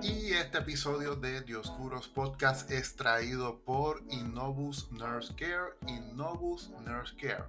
Y este episodio de Dioscuros Podcast es traído por Innovus Nurse Care. Innovus Nurse Care.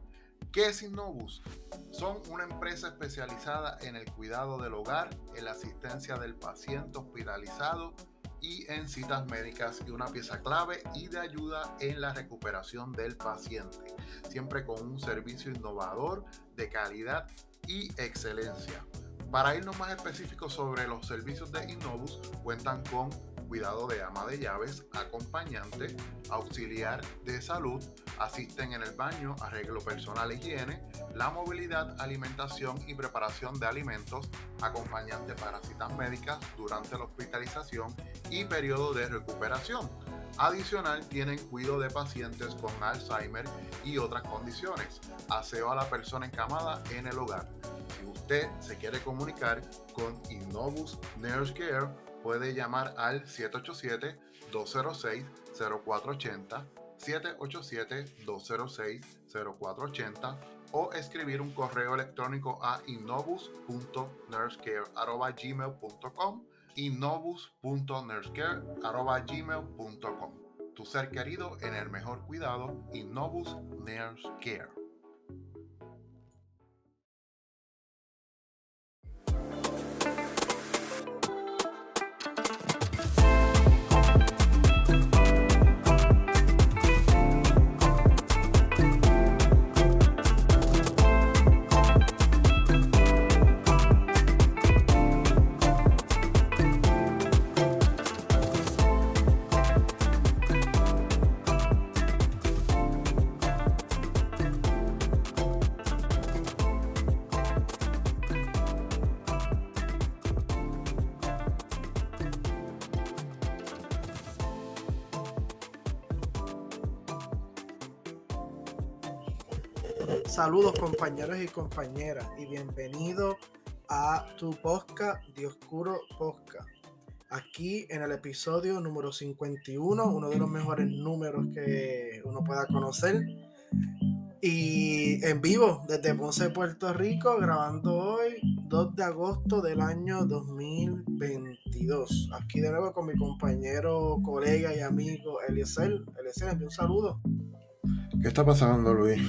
¿Qué es Innovus? Son una empresa especializada en el cuidado del hogar, en la asistencia del paciente hospitalizado y en citas médicas y una pieza clave y de ayuda en la recuperación del paciente, siempre con un servicio innovador de calidad y excelencia. Para irnos más específicos sobre los servicios de Innovus, cuentan con cuidado de ama de llaves, acompañante, auxiliar de salud, asisten en el baño, arreglo personal, higiene, la movilidad, alimentación y preparación de alimentos, acompañante para citas médicas durante la hospitalización y periodo de recuperación. Adicional, tienen cuidado de pacientes con Alzheimer y otras condiciones, aseo a la persona encamada en el hogar. Si usted se quiere comunicar con Innovus Nurse Care, puede llamar al 787-206-0480, 787-206-0480 o escribir un correo electrónico a innovus.nursecare.gmail.com innovus.nursecare.gmail.com Tu ser querido en el mejor cuidado, Innovus Nurse Care. Saludos compañeros y compañeras y bienvenido a tu podcast Dioscuro Podcast. Aquí en el episodio número 51, uno de los mejores números que uno pueda conocer. Y en vivo desde Ponce, Puerto Rico, grabando hoy 2 de agosto del año 2022. Aquí de nuevo con mi compañero, colega y amigo Eliezer. Eliezer, un saludo. ¿Qué está pasando, Luis?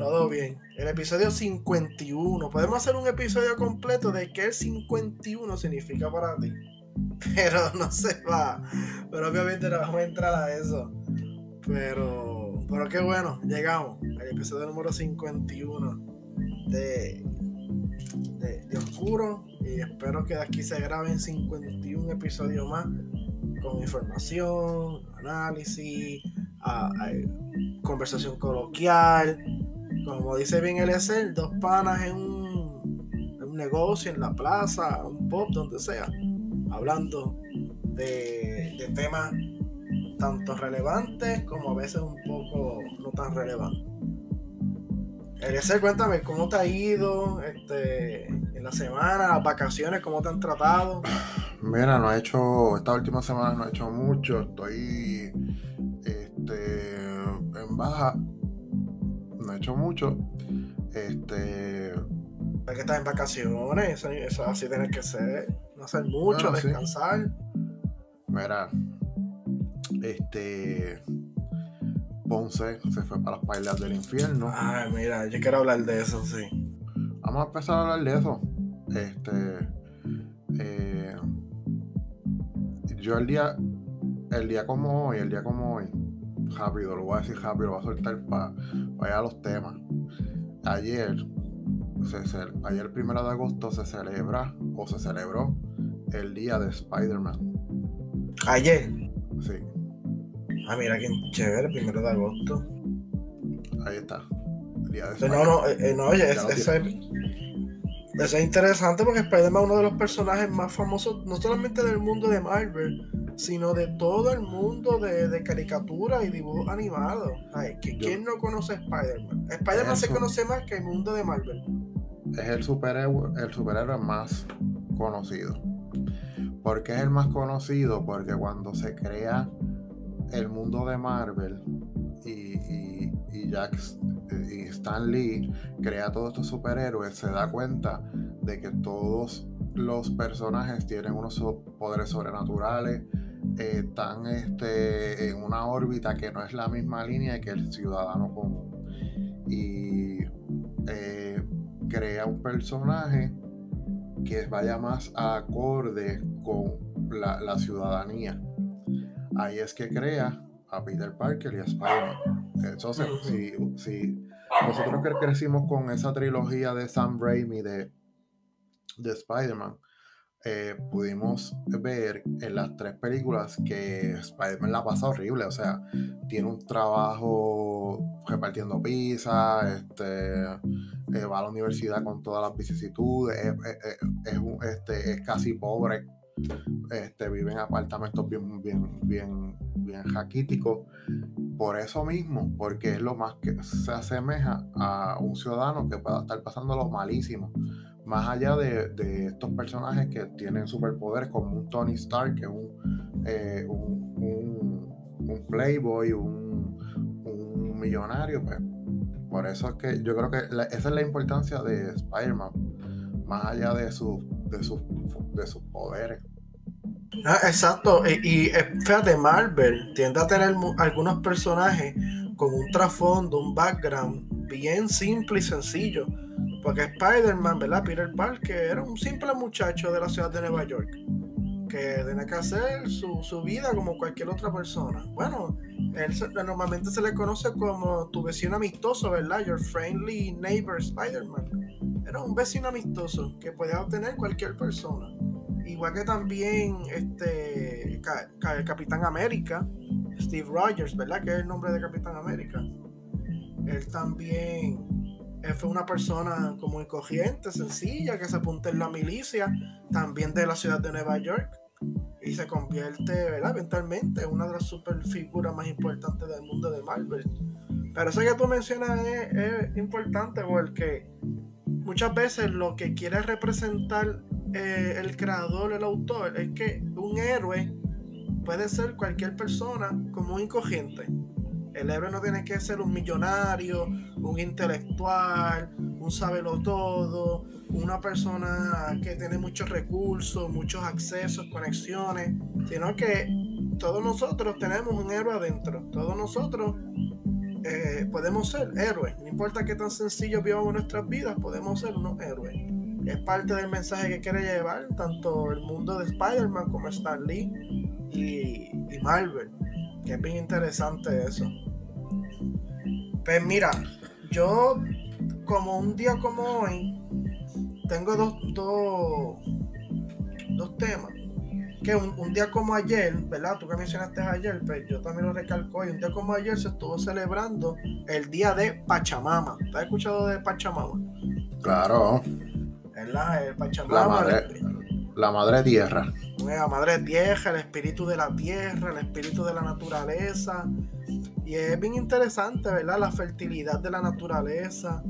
Todo bien. El episodio 51. Podemos hacer un episodio completo de qué el 51 significa para ti. Pero no se va. Pero obviamente no vamos a entrar a eso. Pero, pero qué bueno, llegamos al episodio número 51 de, de, de Oscuro. Y espero que de aquí se graben 51 episodios más con información, análisis, a, a, conversación coloquial como dice bien el ESEL, dos panas en un, negocio, en la plaza, un pop, donde sea, hablando de, temas tanto relevantes como a veces un poco no tan relevantes. Eliezer, cuéntame cómo te ha ido este, en la semana, las vacaciones, cómo te han tratado. Mira, no he hecho, esta última semana no he hecho mucho, estoy este, en baja hecho mucho. Este. Hay que estar en vacaciones, eso, así tiene que ser. No hacer mucho, descansar. Mira, este. Ponce se fue para las pailas del infierno. Ay, mira, yo quiero hablar de eso, sí. Vamos a empezar a hablar de eso. Este. Eh, yo el día. El día como hoy, el día como hoy, rápido, lo voy a decir rápido, lo voy a soltar para vaya a los temas. Ayer, se, ayer el primero de agosto se celebra o se celebró el día de Spider-Man. Ayer. Sí. Ah, mira qué chévere, el primero de agosto. Ahí está. El día de Spider-Man. No, no, eh, no, oye, es, ese, eso es interesante porque Spider-Man es uno de los personajes más famosos, no solamente del mundo de Marvel, sino de todo el mundo de, de caricatura y dibujos animados. ¿Quién no conoce a Spider-Man? Spider-Man se conoce más que el mundo de Marvel. Es el superhéroe, el superhéroe más conocido. ¿Por qué es el más conocido? Porque cuando se crea el mundo de Marvel y, y, y Jack y Stan Lee crea todos estos superhéroes, se da cuenta de que todos los personajes tienen unos poderes sobrenaturales, eh, están este, en una órbita que no es la misma línea que el ciudadano común. Y eh, crea un personaje que vaya más acorde con la, ciudadanía. Ahí es que crea a Peter Parker y a Spider-Man. Entonces, si, si nosotros crecimos con esa trilogía de Sam Raimi de, de Spider-Man, eh, pudimos ver en las tres películas que Spider-Man la pasa horrible, o sea, tiene un trabajo repartiendo pizza, este, eh, va a la universidad con todas las vicisitudes, es, este, es casi pobre, este, vive en apartamentos bien, bien, bien, bien jaquíticos, por eso mismo, porque es lo más que se asemeja a un ciudadano que pueda estar pasando lo malísimo más allá de, estos personajes que tienen superpoderes como un Tony Stark, que es un, eh, un, playboy, un, millonario, pues por eso es que yo creo que esa es la importancia de Spider-Man, más allá de, sus de, sus de sus poderes. Ah, exacto, y, y eh, fíjate, Marvel tiende a tener algunos personajes con un trasfondo, un background bien simple y sencillo porque Spider-Man, ¿verdad? Peter Parker era un simple muchacho de la ciudad de Nueva York que tenía que hacer su, vida como cualquier otra persona. Bueno, él normalmente se le conoce como tu vecino amistoso, ¿verdad? Your friendly neighbor Spider-Man. Era un vecino amistoso que podía obtener cualquier persona. Igual que también este el Capitán América, Steve Rogers, ¿verdad? Que es el nombre de Capitán América. Él también fue una persona como corriente, sencilla, que se apunta en la milicia, también de la ciudad de Nueva York, y se convierte, ¿verdad? Eventualmente en una de las super figuras más importantes del mundo de Marvel. Pero eso que tú mencionas es, importante porque muchas veces lo que quiere representar eh, el creador, el autor, es que un héroe puede ser cualquier persona como un incogiente. El héroe no tiene que ser un millonario, un intelectual, un sabelo todo, una persona que tiene muchos recursos, muchos accesos, conexiones, sino que todos nosotros tenemos un héroe adentro. Todos nosotros eh, podemos ser héroes. No importa qué tan sencillo vivamos nuestras vidas, podemos ser unos héroes. Es parte del mensaje que quiere llevar tanto el mundo de Spider-Man como Stan Lee y, y Marvel que es bien interesante eso. Pues mira, yo como un día como hoy, tengo dos, dos, dos temas. Que un, día como ayer, ¿verdad? Tú que mencionaste ayer, pues yo también lo recalco hoy. Un día como ayer se estuvo celebrando el día de Pachamama. ¿Te has escuchado de Pachamama? Claro. ¿Verdad? El Pachamama. La madre, la madre tierra. La madre tierra, el espíritu de la tierra, el espíritu de la naturaleza. Y es bien interesante, ¿verdad? La fertilidad de la naturaleza.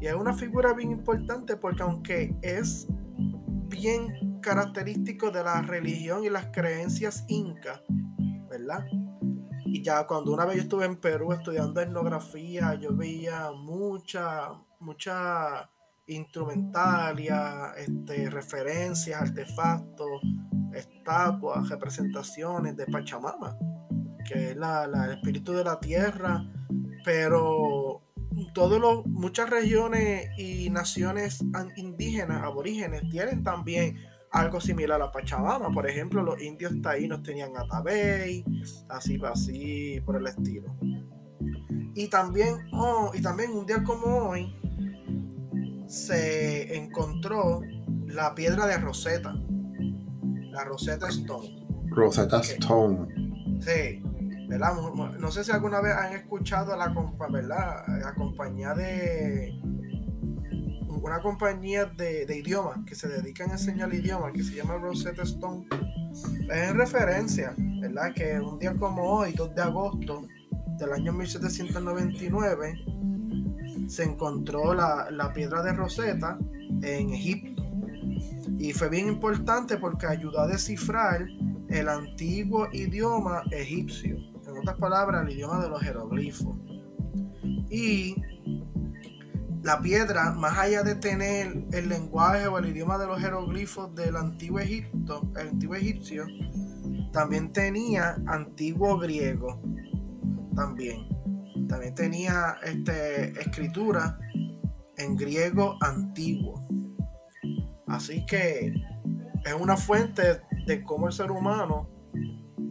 Y es una figura bien importante porque aunque es bien característico de la religión y las creencias incas, ¿verdad? Y ya cuando una vez yo estuve en Perú estudiando etnografía, yo veía mucha, mucha instrumentalia, este, referencias, artefactos, estatuas, representaciones de Pachamama, que es la, el espíritu de la tierra, pero todos los, muchas regiones y naciones indígenas, aborígenes, tienen también algo similar a Pachamama. Por ejemplo, los indios taínos tenían Atabey, así, así por el estilo. Y también, oh, y también un día como hoy, se encontró la piedra de Rosetta, la Rosetta Stone. Rosetta Stone. Sí, ¿verdad? No sé si alguna vez han escuchado la, ¿verdad? la compañía de una compañía de, de idiomas que se dedican a enseñar idiomas que se llama Rosetta Stone. Es en referencia, ¿verdad? Que un día como hoy, 2 de agosto del año 1799, se encontró la, piedra de Rosetta en Egipto. Y fue bien importante porque ayudó a descifrar el antiguo idioma egipcio. En otras palabras, el idioma de los jeroglifos. Y la piedra, más allá de tener el lenguaje o el idioma de los jeroglifos del antiguo Egipto, el antiguo egipcio, también tenía antiguo griego. También. También tenía este, escritura en griego antiguo. Así que es una fuente de cómo el ser humano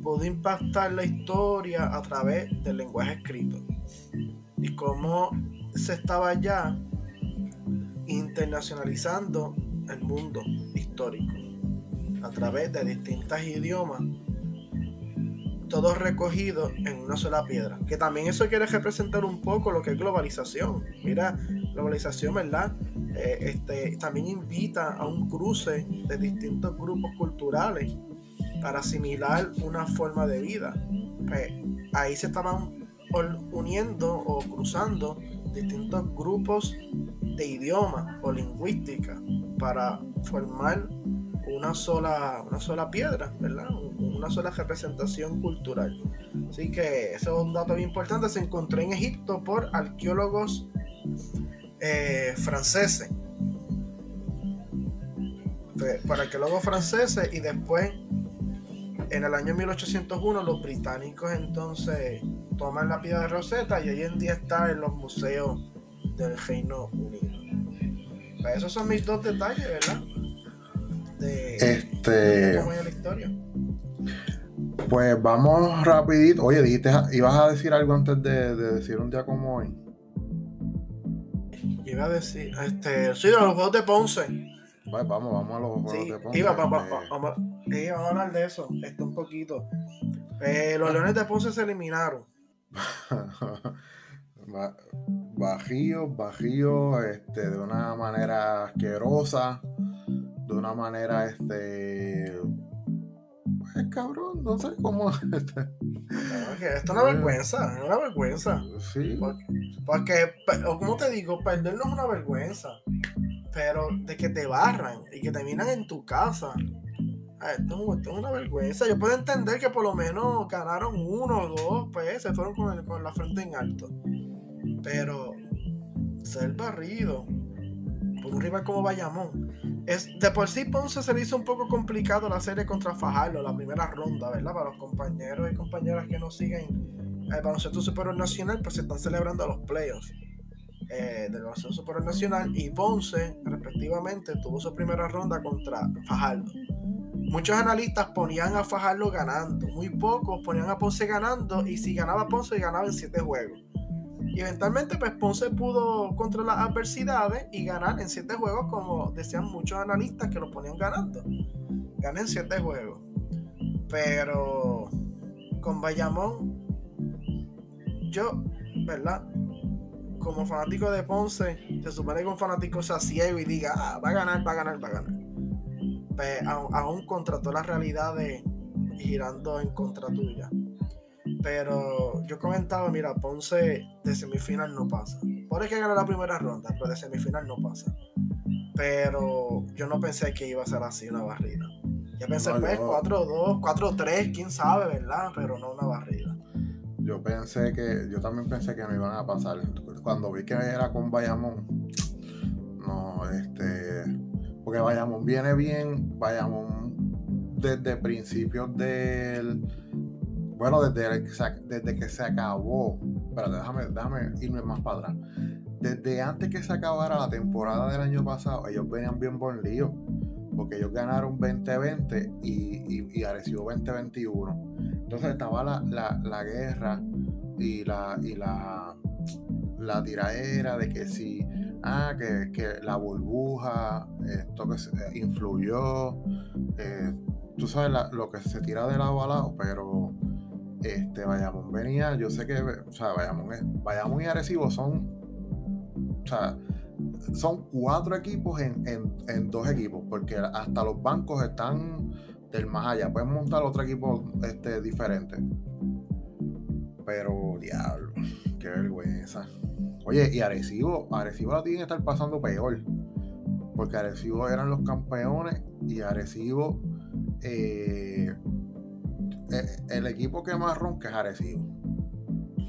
pudo impactar la historia a través del lenguaje escrito. Y cómo se estaba ya internacionalizando el mundo histórico a través de distintos idiomas, todos recogidos en una sola piedra. Que también eso quiere representar un poco lo que es globalización. Mira, globalización, ¿verdad? Eh, este, también invita a un cruce de distintos grupos culturales para asimilar una forma de vida. Pues, ahí se estaban uniendo o cruzando distintos grupos de idioma o lingüística para formar una sola, una sola piedra, ¿verdad? Una sola representación cultural. Así que ese es un dato bien importante. Se encontró en Egipto por arqueólogos eh, franceses. Por arqueólogos franceses y después en el año 1801 los británicos entonces toman la piedra de Rosetta y hoy en día está en los museos del Reino Unido. Pues esos son mis dos detalles, ¿verdad? De este... cómo la historia. Pues vamos rapidito. Oye, dijiste, ibas a decir algo antes de, decir un día como hoy. Iba a decir, este, sí, de los juegos de Ponce. Pues vamos, vamos a los juegos de Ponce. Iba, vamos, vamos, a hablar de eso, esto un poquito. Eh, los Leones de Ponce se eliminaron. bajíos, bajíos, este, de una manera asquerosa, de una manera, este, pues cabrón, no sé cómo. Este, esto es una vergüenza, es una vergüenza. Sí. Porque, como te digo, perder no es una vergüenza, pero de que te barran y que te miran en tu casa. Ah, esto, es una vergüenza. Yo puedo entender que por lo menos ganaron uno o dos, pues se fueron con, con la frente en alto. Pero ser barrido por un rival como Bayamón. Es, de por sí Ponce se le hizo un poco complicado la serie contra Fajardo, la primera ronda, ¿verdad? Para los compañeros y compañeras que nos siguen el baloncesto superior nacional, pues se están celebrando los playoffs eh, del baloncesto superior nacional y Ponce, respectivamente, tuvo su primera ronda contra Fajardo. Muchos analistas ponían a Fajardo ganando, muy pocos ponían a Ponce ganando y si ganaba Ponce ganaba en siete juegos. Y eventualmente, pues Ponce pudo contra las adversidades y ganar en siete juegos, como decían muchos analistas que lo ponían ganando. Gané en siete juegos. Pero con Bayamón, yo, ¿verdad? Como fanático de Ponce, se supone que un fanático sea ciego y diga, ah, va a ganar, va a ganar, va a ganar. Pues, aún contra todas las realidades girando en contra tuya. Pero yo comentaba, mira, Ponce de semifinal no pasa. Puede que gane la primera ronda, pero de semifinal no pasa. Pero yo no pensé que iba a ser así una barrida. Ya pensé, pues, 4-2, 4-3, quién sabe, ¿verdad? Pero no una barrida. Yo pensé que, yo también pensé que no iban a pasar. Cuando vi que era con Bayamón, no, este, porque Bayamón viene bien, Bayamón desde principios del bueno, desde, desde que se acabó. Déjame, déjame irme más para atrás. Desde antes que se acabara la temporada del año pasado, ellos venían bien por lío. Porque ellos ganaron 2020 y, y, y 2021. Entonces estaba la, guerra y la, y la, la tiraera de que si, ah, que, la burbuja, esto que se, influyó, eh, tú sabes lo que se tira de lado a lado, pero este, Bayamón venía, yo sé que, o sea, Bayamón, y Arecibo son, o sea, son cuatro equipos en, dos equipos, porque hasta los bancos están del más allá, pueden montar otro equipo este, diferente. Pero, diablo, qué vergüenza. Oye, y Arecibo, Arecibo la tiene que estar pasando peor. Porque Arecibo eran los campeones y Arecibo eh, el equipo que más ronca es Arecibo.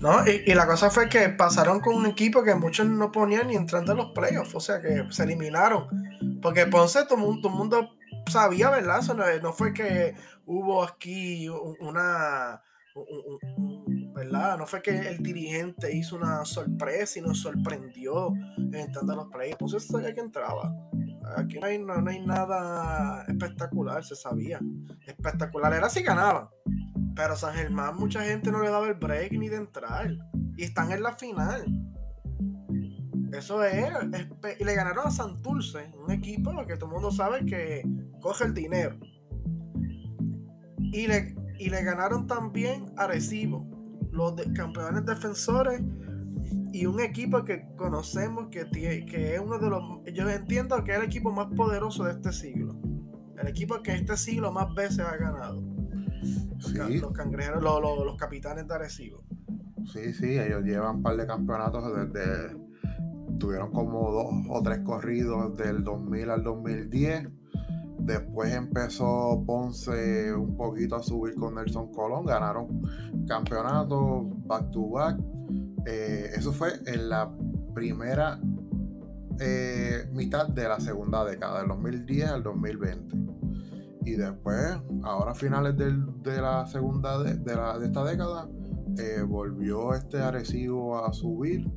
No, y, la cosa fue que pasaron con un equipo que muchos no ponían ni entrando en los playoffs, o sea que se eliminaron. Porque Ponce, todo, el mundo sabía, ¿verdad? no, fue que hubo aquí una. No fue que el dirigente hizo una sorpresa y nos sorprendió entrando a los playoffs. Ponce sabía que entraba. Aquí no hay, no, hay nada espectacular, se sabía. Espectacular era si ganaban. Pero San Germán, mucha gente no le daba el break ni de entrar. Y están en la final. Eso es. y le ganaron a Santurce, un equipo que todo el mundo sabe que coge el dinero. Y le, y le ganaron también a Recibo, los campeones defensores y un equipo que conocemos que, que es uno de los. Yo entiendo que es el equipo más poderoso de este siglo. El equipo que este siglo más veces ha ganado. Los, cangrejeros, los, capitanes de Arecibo. Sí, sí, ellos llevan un par de campeonatos desde. Tuvieron como dos o tres corridos del 2000 al 2010. Después empezó Ponce un poquito a subir con Nelson Colón. Ganaron campeonatos back to back. Eh, eso fue en la primera eh, mitad de la segunda década, del 2010 al 2020. Y después, ahora a finales de la segunda de, esta década, eh, volvió este Arecibo a subir.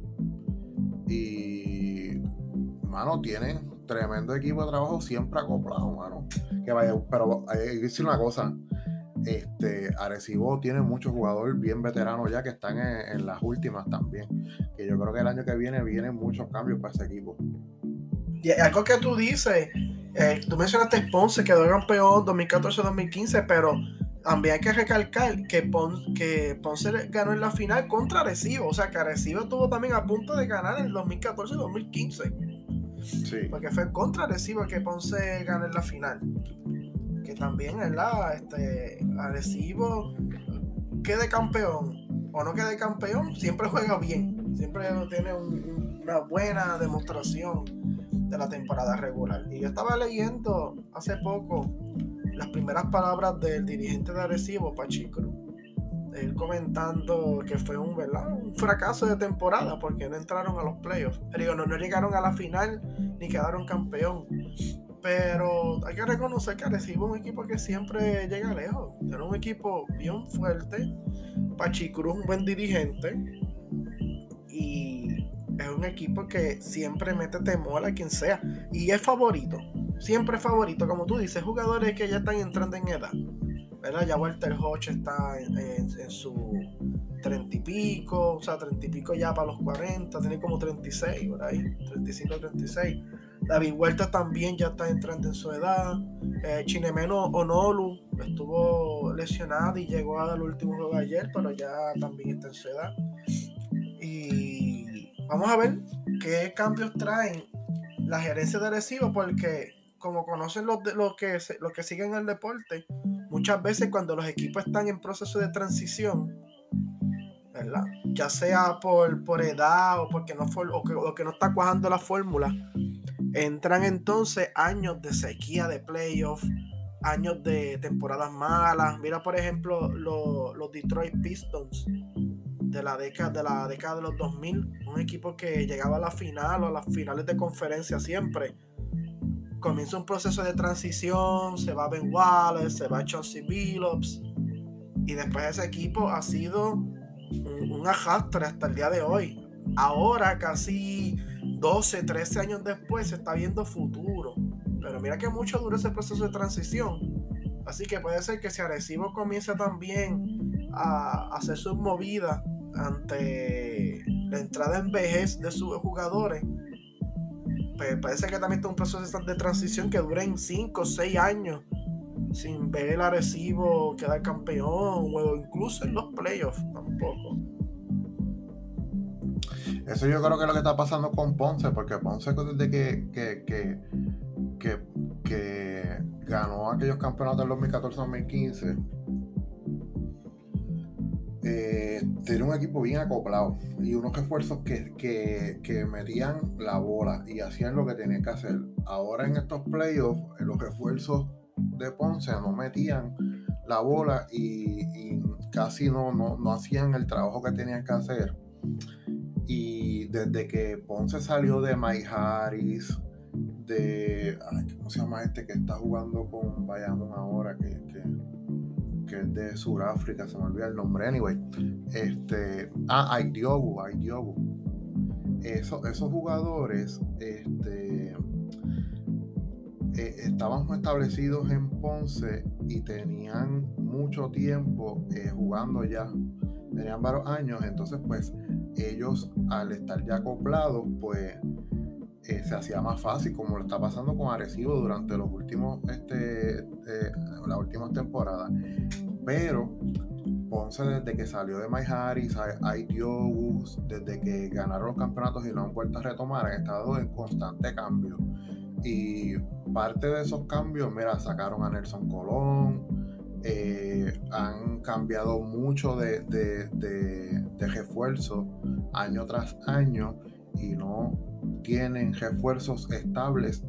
Y, mano, tienen tremendo equipo de trabajo siempre acoplado, mano. Que vaya, pero hay que decir una cosa. Este, Arecibo tiene muchos jugadores bien veteranos ya que están en, las últimas también. Que yo creo que el año que viene vienen muchos cambios para ese equipo. Y algo que tú dices, eh, tú mencionaste Ponce, quedó campeón 2014-2015, pero también hay que recalcar que, que Ponce ganó en la final contra Arecibo. O sea, que Arecibo estuvo también a punto de ganar en el 2014-2015. Porque fue contra Arecibo que Ponce ganó en la final. Que también, ¿verdad? Este, Arecibo quede campeón o no quede campeón, siempre juega bien. Siempre tiene una buena demostración de la temporada regular. Y yo estaba leyendo hace poco las primeras palabras del dirigente de Arecibo, Pachico. Comentando que fue un, fracaso de temporada porque no entraron a los playoffs. Digo, no, no llegaron a la final ni quedaron campeón. Pero hay que reconocer que Arecibo es un equipo que siempre llega lejos. Era un equipo bien fuerte. Pachicruz, un buen dirigente. Y es un equipo que siempre mete temor a quien sea. Y es favorito. Siempre favorito. Como tú dices, jugadores que ya están entrando en edad. ¿Verdad? Ya Walter Hodge está en, su treinta y pico, o sea, treinta y pico ya para los 40, tiene como 36 por ahí, 35, 36. David Huerta también ya está entrando en su edad. Eh, Chinemeno Onolu estuvo lesionado y llegó al último juego ayer, pero ya también está en su edad. Y vamos a ver qué cambios traen la gerencia de Recibo, porque como conocen los, los, que, los que siguen el deporte, muchas veces cuando los equipos están en proceso de transición, ¿verdad? Ya sea por, por edad o porque no o que, o que no está cuajando la fórmula, entran entonces años de sequía de playoffs, años de temporadas malas. Mira, por ejemplo, los Detroit Pistons de la década de la década de los 2000, un equipo que llegaba a la final o a las finales de conferencia siempre comienza un proceso de transición, se va Ben Wallace, se va Chauncey Billups, y después ese equipo ha sido un, un hasta el día de hoy. Ahora, casi 12, 13 años después, se está viendo futuro. Pero mira que mucho dura ese proceso de transición. Así que puede ser que si Arecibo comienza también a hacer sus movidas ante la entrada en vejez de sus jugadores, pues parece que también está un proceso de transición que dura en 5 o 6 años sin ver el Arecibo quedar campeón o incluso en los playoffs tampoco. Eso yo creo que es lo que está pasando con Ponce, porque Ponce desde que, que, que, que, ganó aquellos campeonatos del 2014-2015, eh, tiene un equipo bien acoplado y unos esfuerzos que, que, metían la bola y hacían lo que tenían que hacer. Ahora en estos playoffs, los esfuerzos de Ponce no metían la bola y, casi no, no, hacían el trabajo que tenían que hacer. Y desde que Ponce salió de My Harris, de. ¿Cómo se llama este que está jugando con Bayamón ahora? Que, que, es de Sudáfrica, se me olvida el nombre. Anyway, este. Ah, Aidiogu, Aidiogu. Eso, esos jugadores, este eh, estábamos establecidos en Ponce y tenían mucho tiempo eh, jugando ya, tenían varios años, entonces pues ellos al estar ya acoplados pues eh, se hacía más fácil como lo está pasando con Arecibo durante los últimos, este, las últimas temporadas. Pero Ponce desde que salió de My Harris, desde que ganaron los campeonatos y no han vuelto a retomar, han estado en constante cambio. Y parte de esos cambios, mira, sacaron a Nelson Colón, eh, han cambiado mucho de, de, refuerzo año tras año y no tienen refuerzos estables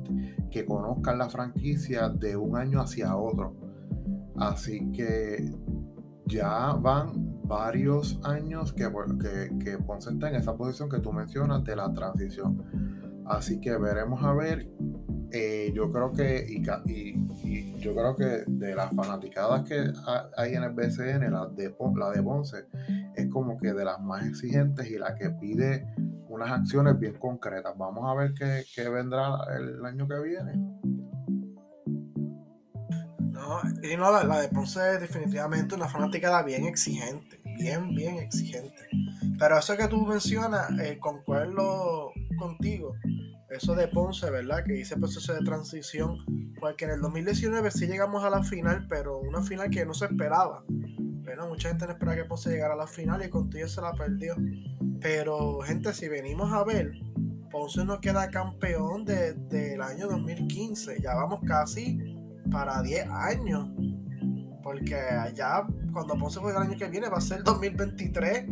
que conozcan la franquicia de un año hacia otro. Así que ya van varios años que, que, que Ponce está en esa posición que tú mencionas de la transición. Así que veremos a ver eh, yo creo que, y, yo creo que de las fanaticadas que hay en el BCN, la de, la de Ponce es como que de las más exigentes y la que pide unas acciones bien concretas. Vamos a ver qué, vendrá el año que viene. No, y no, la, de Ponce es definitivamente una fanaticada bien exigente, bien, bien exigente. Pero eso que tú mencionas, eh, concuerdo contigo eso de Ponce, ¿verdad? Que hice proceso de transición, porque en el 2019 sí llegamos a la final, pero una final que no se esperaba. Bueno, mucha gente no esperaba que Ponce llegara a la final y contigo se la perdió. Pero, gente, si venimos a ver, Ponce no queda campeón desde el año 2015. Ya vamos casi para 10 años. Porque allá, cuando Ponce juega el año que viene, va a ser el 2023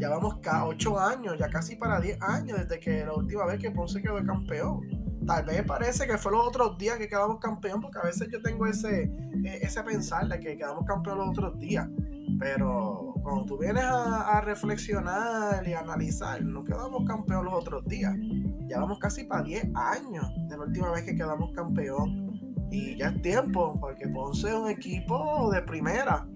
ya vamos a 8 años, ya casi para 10 años desde que la última vez que Ponce quedó campeón. Tal vez parece que fue los otros días que quedamos campeón, porque a veces yo tengo ese, e, ese pensar de que quedamos campeón los otros días. Pero cuando tú vienes a, reflexionar y analizar, no quedamos campeón los otros días. Ya vamos casi para 10 años de la última vez que quedamos campeón. Y ya es tiempo, porque Ponce es un equipo de primera,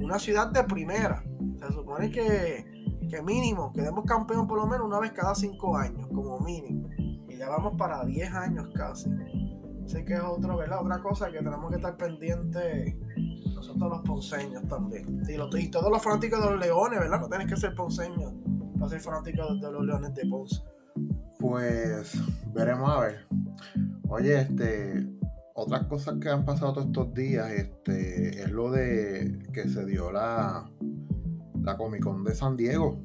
una ciudad de primera. Se supone que que mínimo quedemos campeón por lo menos una vez cada cinco años, como mínimo. Y ya vamos para 10 años casi. Así que es otro, ¿verdad? Otra cosa que tenemos que estar pendientes nosotros los ponceños también. Y, todos los fanáticos de los leones, ¿verdad? No tienes que ser ponceño para ser fanático de, los leones de Ponce. Pues veremos a ver. Oye, este, otras cosas que han pasado todos estos días, este, es lo de que se dio la, la Comic Con de San Diego.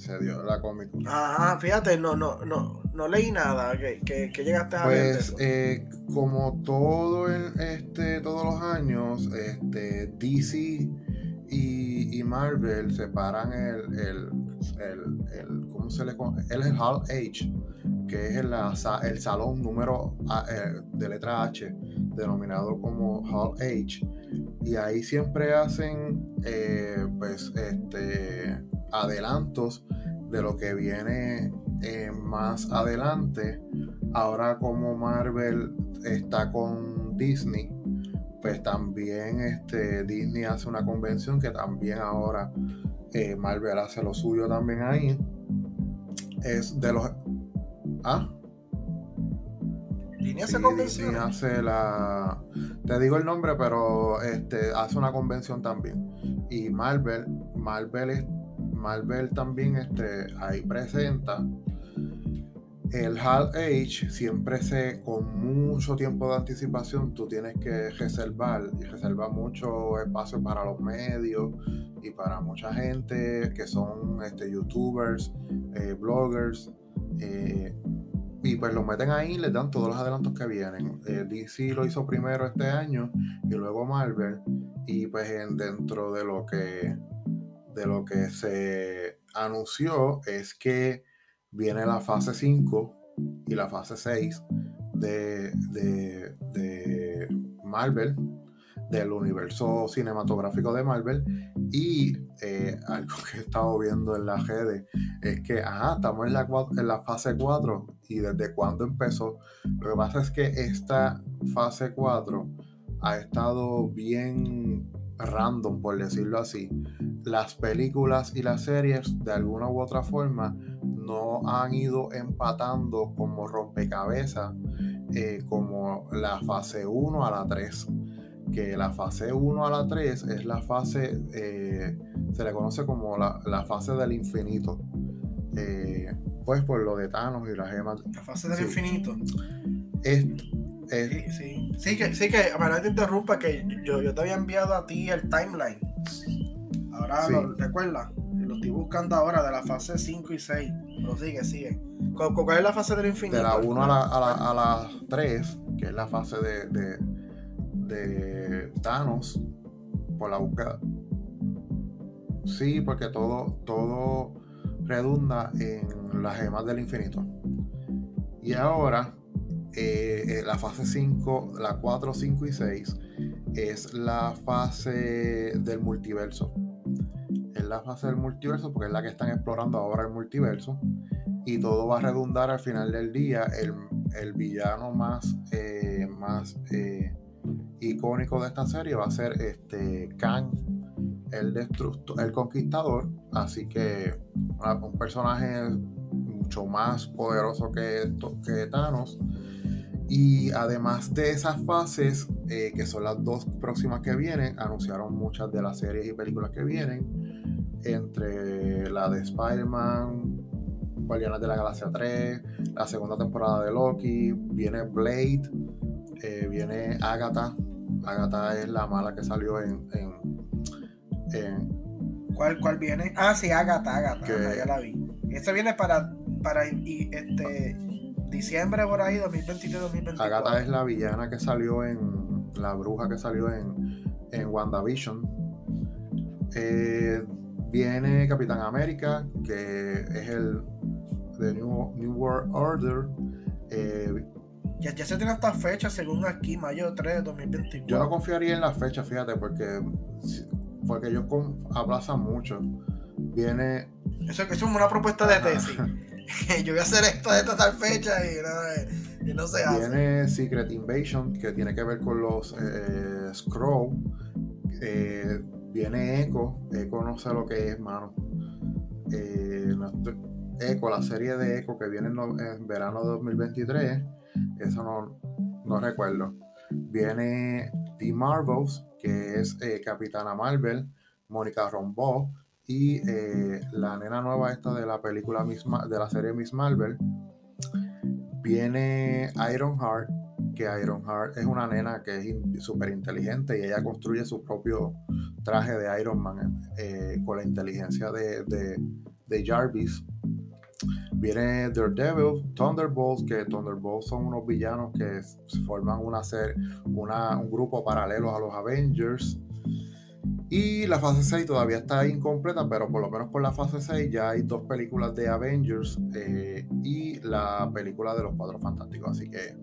Se dio la Comic Con. Ah, fíjate, no, no, no, no leí nada. que, llegaste a ver? Pues, eh, como todo el, este, todos los años, este, DC y, Marvel separan el, el, el, ¿cómo se le El Hall H, que es el, el salón número eh, de letra H, denominado como Hall H y ahí siempre hacen eh, pues este adelantos de lo que viene eh, más adelante ahora como Marvel está con Disney pues también este Disney hace una convención que también ahora eh, Marvel hace lo suyo también ahí es de los ah Disney hace convención. hace la. Te digo el nombre, pero este hace una convención también. Y Marvel, Marvel, Marvel también este, ahí presenta. El Hall Age siempre se, con mucho tiempo de anticipación, tú tienes que reservar y reservar mucho espacio para los medios y para mucha gente que son este, youtubers, eh, bloggers. Eh, y pues lo meten ahí y les dan todos los adelantos que vienen. Eh, DC lo hizo primero este año y luego Marvel. Y pues dentro de lo que de lo que se anunció es que viene la fase 5 y la fase 6 de, de, de Marvel del universo cinematográfico de Marvel. Y eh, algo que he estado viendo en la redes es que, ajá, estamos en la, en la fase 4 y desde cuándo empezó. Lo que pasa es que esta fase 4 ha estado bien random, por decirlo así. Las películas y las series, de alguna u otra forma, no han ido empatando como rompecabezas, eh, como la fase 1 a la 3 que la fase 1 a la 3 es la fase, eh, se le conoce como la, fase del infinito. Eh, pues por lo de Thanos y las gemas. La fase del infinito. Es, sí, sí. que, sí que, para te interrumpa, que yo, yo te había enviado a ti el timeline. Ahora lo recuerdas. Lo estoy buscando ahora de la fase 5 y 6. Lo sigue, sigue. ¿Cuál, es la fase del infinito? De la 1 a la, a, la, 3, que es la fase de de Thanos por la búsqueda. Sí, porque todo, todo redunda en las gemas del infinito. Y ahora, eh, eh, la fase 5, la 4, 5 y 6, es la fase del multiverso. Es la fase del multiverso porque es la que están explorando ahora el multiverso. Y todo va a redundar al final del día. El, el villano más, eh, más icónico de esta serie va a ser este Kang, el destructor, el conquistador. Así que un personaje mucho más poderoso que, que Thanos. Y además de esas fases, eh, que son las dos próximas que vienen, anunciaron muchas de las series y películas que vienen. Entre la de Spider-Man, Guardianes de la Galaxia 3, la segunda temporada de Loki, viene Blade, eh, viene Agatha, Agatha es la mala que salió en. ¿Cuál, ¿Cuál viene? Ah, sí, Agatha, Agatha. ya la vi. Esta viene para, para este, diciembre por ahí, 2023-2024. Agatha es la villana que salió en. La bruja que salió en, en WandaVision. Eh, viene Capitán América, que es el de New, New World Order. Eh, ya, se tiene esta fecha, según aquí, mayo 3 de 2021. Yo no confiaría en la fecha, fíjate, porque, porque ellos aplazan mucho. Viene. Eso, es una propuesta de tesis. yo voy a hacer esto de esta tal fecha y no, se hace. Viene Secret Invasion, que tiene que ver con los eh. Eh, viene Echo. Echo no sé lo que es, mano. Eh, Echo, la serie de Echo que viene en, verano de 2023 eso no, no recuerdo. Viene The Marvels, que es eh, Capitana Marvel, Mónica Rombo y eh, la nena nueva esta de la película misma, de la serie Miss Marvel. Viene Ironheart, que Ironheart es una nena que es súper inteligente y ella construye su propio traje de Iron Man eh, con la inteligencia de, de, Jarvis. Viene Daredevil, Thunderbolts, que Thunderbolts son unos villanos que forman una ser, una, un grupo paralelo a los Avengers. Y la fase 6 todavía está incompleta, pero por lo menos por la fase 6 ya hay dos películas de Avengers eh, y la película de los Cuatro Fantásticos. Así que.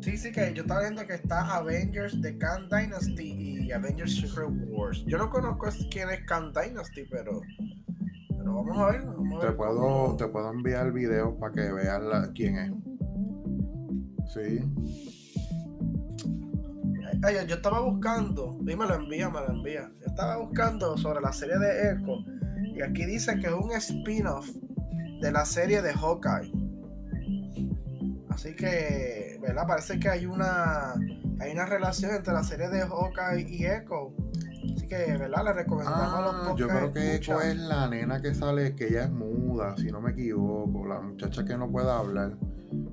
Sí, sí, que yo estaba viendo que está Avengers The Khan Dynasty y Avengers Secret Wars. Yo no conozco quién es Khan Dynasty, pero vamos a ver. te, puedo, te puedo enviar el video para que veas quién es. Sí. Yo estaba buscando, y me lo envía, me lo envía. Yo estaba buscando sobre la serie de Echo y aquí dice que es un spin-off de la serie de Hawkeye. Así que, ¿verdad? Parece que hay una hay una relación entre la serie de Hawkeye y Echo que, ¿verdad? Le recomendamos a los ah, Yo creo que Echo es la nena que sale, que ella es muda, si no me equivoco, la muchacha que no puede hablar.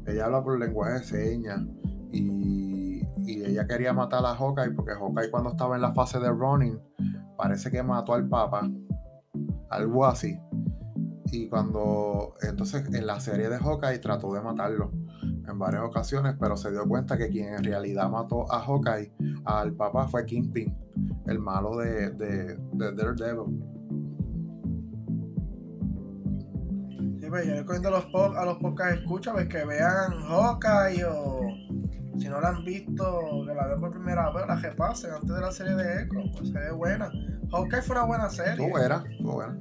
Ella habla por lenguaje de señas y, y ella quería matar a Hawkeye porque Hawkeye cuando estaba en la fase de running parece que mató al Papa, algo así. Y cuando entonces en la serie de Hawkeye trató de matarlo en varias ocasiones, pero se dio cuenta que quien en realidad mató a Hawkeye, al papá, fue Kingpin, el malo de, de, de Daredevil. Sí, pues yo recomiendo a los, a los podcasts escucha pues, que vean Hawkeye o, Si no la han visto, que la vean por primera vez, la repasen antes de la serie de Echo, pues se ve buena. Hawkeye fue una buena serie. Estuvo buena, estuvo buena.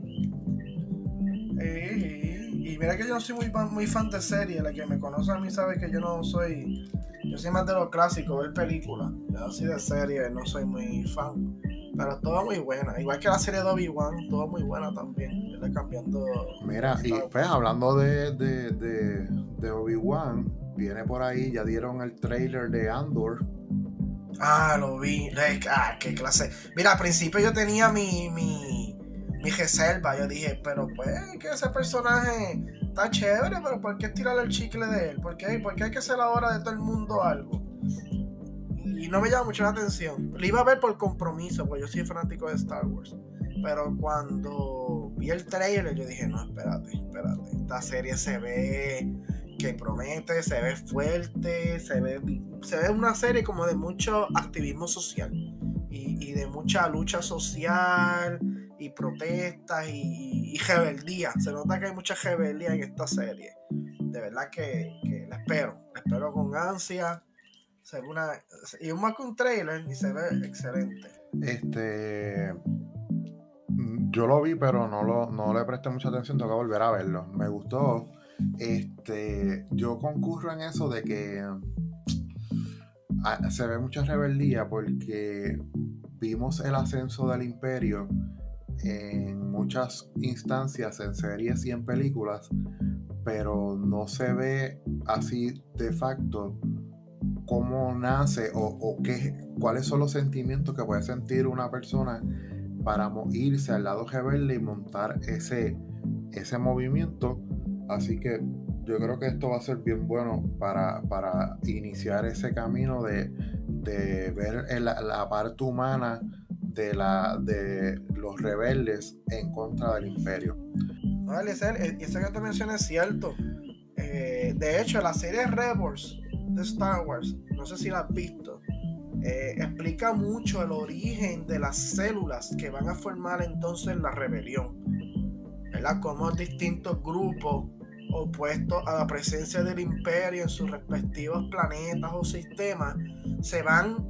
Y, y mira que yo no soy muy, fan- muy fan de series, la que me conoce a mí sabe que yo no soy, yo soy más de lo clásico, ver películas, yo así de series no soy muy fan, pero todo muy buena, igual que la serie de Obi-Wan, todo muy buena también, yo le cambiando, Mira, y pues hablando de, de, de, de Obi-Wan, viene por ahí, ya dieron el trailer de Andor. ah, lo vi, ah, qué clase, mira, al principio yo tenía mi, mi, mi reserva, yo dije, pero pues, que ese personaje está chévere, pero ¿por qué tirarle el chicle de él? ¿Por qué, ¿Por qué hay que hacer ahora de todo el mundo algo? Y no me llama mucho la atención. Lo iba a ver por compromiso, porque yo soy fanático de Star Wars. Pero cuando vi el trailer, yo dije, no, espérate, espérate. Esta serie se ve que promete, se ve fuerte, se ve, se ve una serie como de mucho activismo social y, y de mucha lucha social y protestas y, y rebeldía. Se nota que hay mucha rebeldía en esta serie. De verdad que, que la espero, la espero con ansia. Una, y un más que un trailer y se ve excelente. Este. Yo lo vi, pero no, lo, no le presté mucha atención, tengo que volver a verlo. Me gustó. Este, yo concurro en eso de que ah, se ve mucha rebeldía porque vimos el ascenso del imperio en muchas instancias, en series y en películas, pero no se ve así de facto cómo nace o, qué, cuáles son los sentimientos que puede sentir una persona para irse al lado rebelde y montar ese, ese movimiento. Así que yo creo que esto va a ser bien bueno para, para iniciar ese camino de, de ver el- la parte humana de, la, de los rebeldes en contra del imperio. No, Eliezer, eh, eso que te mencioné es cierto. Eh, de hecho, la serie Rebels de Star Wars, no sé si la has visto, eh, explica mucho el origen de las células que van a formar entonces la rebelión. ¿Verdad? Cómo distintos grupos opuestos a la presencia del imperio en sus respectivos planetas o sistemas se van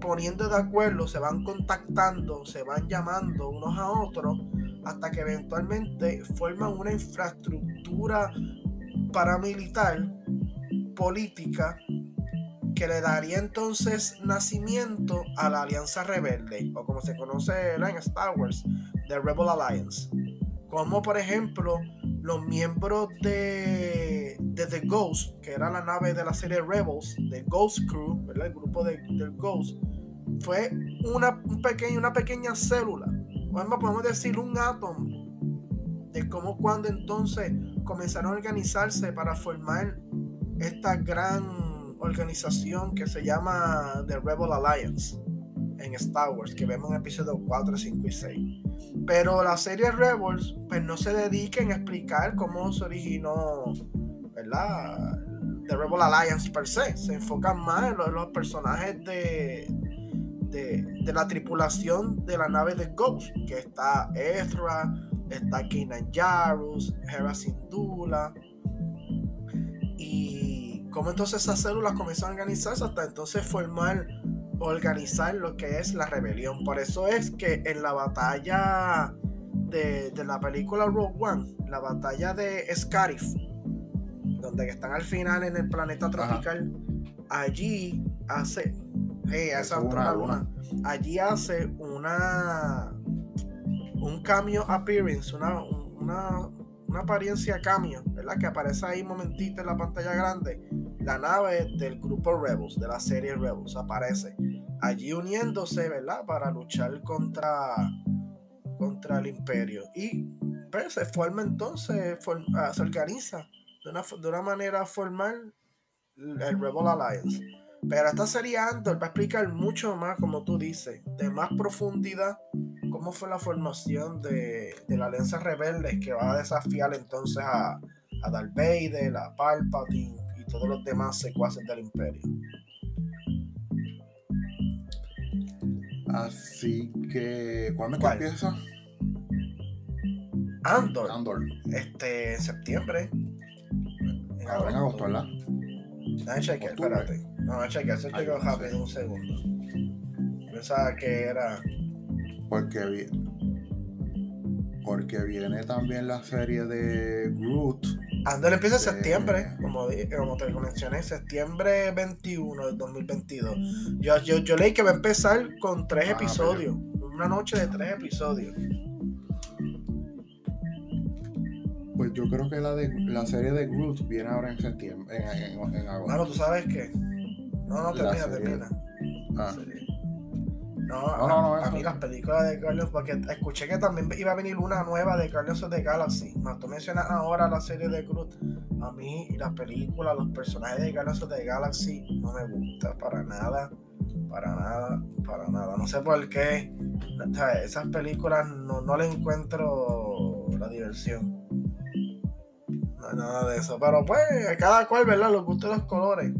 poniendo de acuerdo, se van contactando, se van llamando unos a otros hasta que eventualmente forman una infraestructura paramilitar política que le daría entonces nacimiento a la Alianza Rebelde, o como se conoce en Star Wars, The Rebel Alliance. Como por ejemplo los miembros de, de The Ghost, que era la nave de la serie Rebels, The Ghost Crew, ¿verdad? el grupo de, Ghost, fue una, un una pequeña célula, podemos decir un átomo, de cómo cuando entonces comenzaron a organizarse para formar esta gran organización que se llama The Rebel Alliance en Star Wars, que vemos en episodios 4, 5 y 6. Pero la serie Rebels, pues no se dedica en explicar cómo se originó, ¿verdad? The Rebel Alliance per se. Se enfocan más en los, personajes de, de, de la tripulación de la nave de Ghost, que está Ezra, está Kanan Jarrus, Hera Syndulla, y cómo entonces esas células comienzan a organizarse hasta entonces formar, organizar lo que es la rebelión. Por eso es que en la batalla de, de la película Rogue One, la batalla de Scarif, donde están al final en el planeta tropical, allí hace... Hey, esa Eso, otra una luna. Allí hace una un cameo appearance, una, una, una apariencia cameo, ¿verdad? Que aparece ahí momentito en la pantalla grande. La nave del grupo Rebels, de la serie Rebels, aparece allí uniéndose, ¿verdad? Para luchar contra, contra el imperio. Y pues, se forma entonces, ah, se organiza de una, de una manera formal el Rebel Alliance. Pero esta serie Andor va a explicar mucho más, como tú dices, de más profundidad, cómo fue la formación de, de la Alianza Rebelde que va a desafiar entonces a, a Darth Vader, a Palpatine todos los demás secuaces del Imperio. Así que, ¿cuándo es empieza? Andor, Andor. este, en septiembre. En Ahora en agosto, ¿verdad? Déjame chequear, espérate. No, cheque, eso Ay, llegó no rápido sé. un segundo. Pensaba que era. Porque, vi- porque viene también la serie de Groot. Andor empieza en Sí. septiembre, como, como te mencioné, septiembre 21 del 2022. Yo, yo, yo leí que va a empezar con tres Ah, episodios, una noche de tres episodios. Pues yo creo que la de la serie de Groot viene ahora en septiembre, en, en- en agosto. Mano, tú sabes que. No, no, termina, serie. termina. Ah, No, no, no, a, mí las películas de Guardians, porque escuché que también iba a venir una nueva de Guardians of the Galaxy. Más tú mencionas ahora la serie de Groot. A mí las películas, los personajes de Guardians of the Galaxy no me gusta para nada, para nada, para nada. No sé por qué. O sea, esas películas no, no le encuentro la diversión. No hay nada de eso. Pero pues, cada cual, ¿verdad? Los gustos los colores.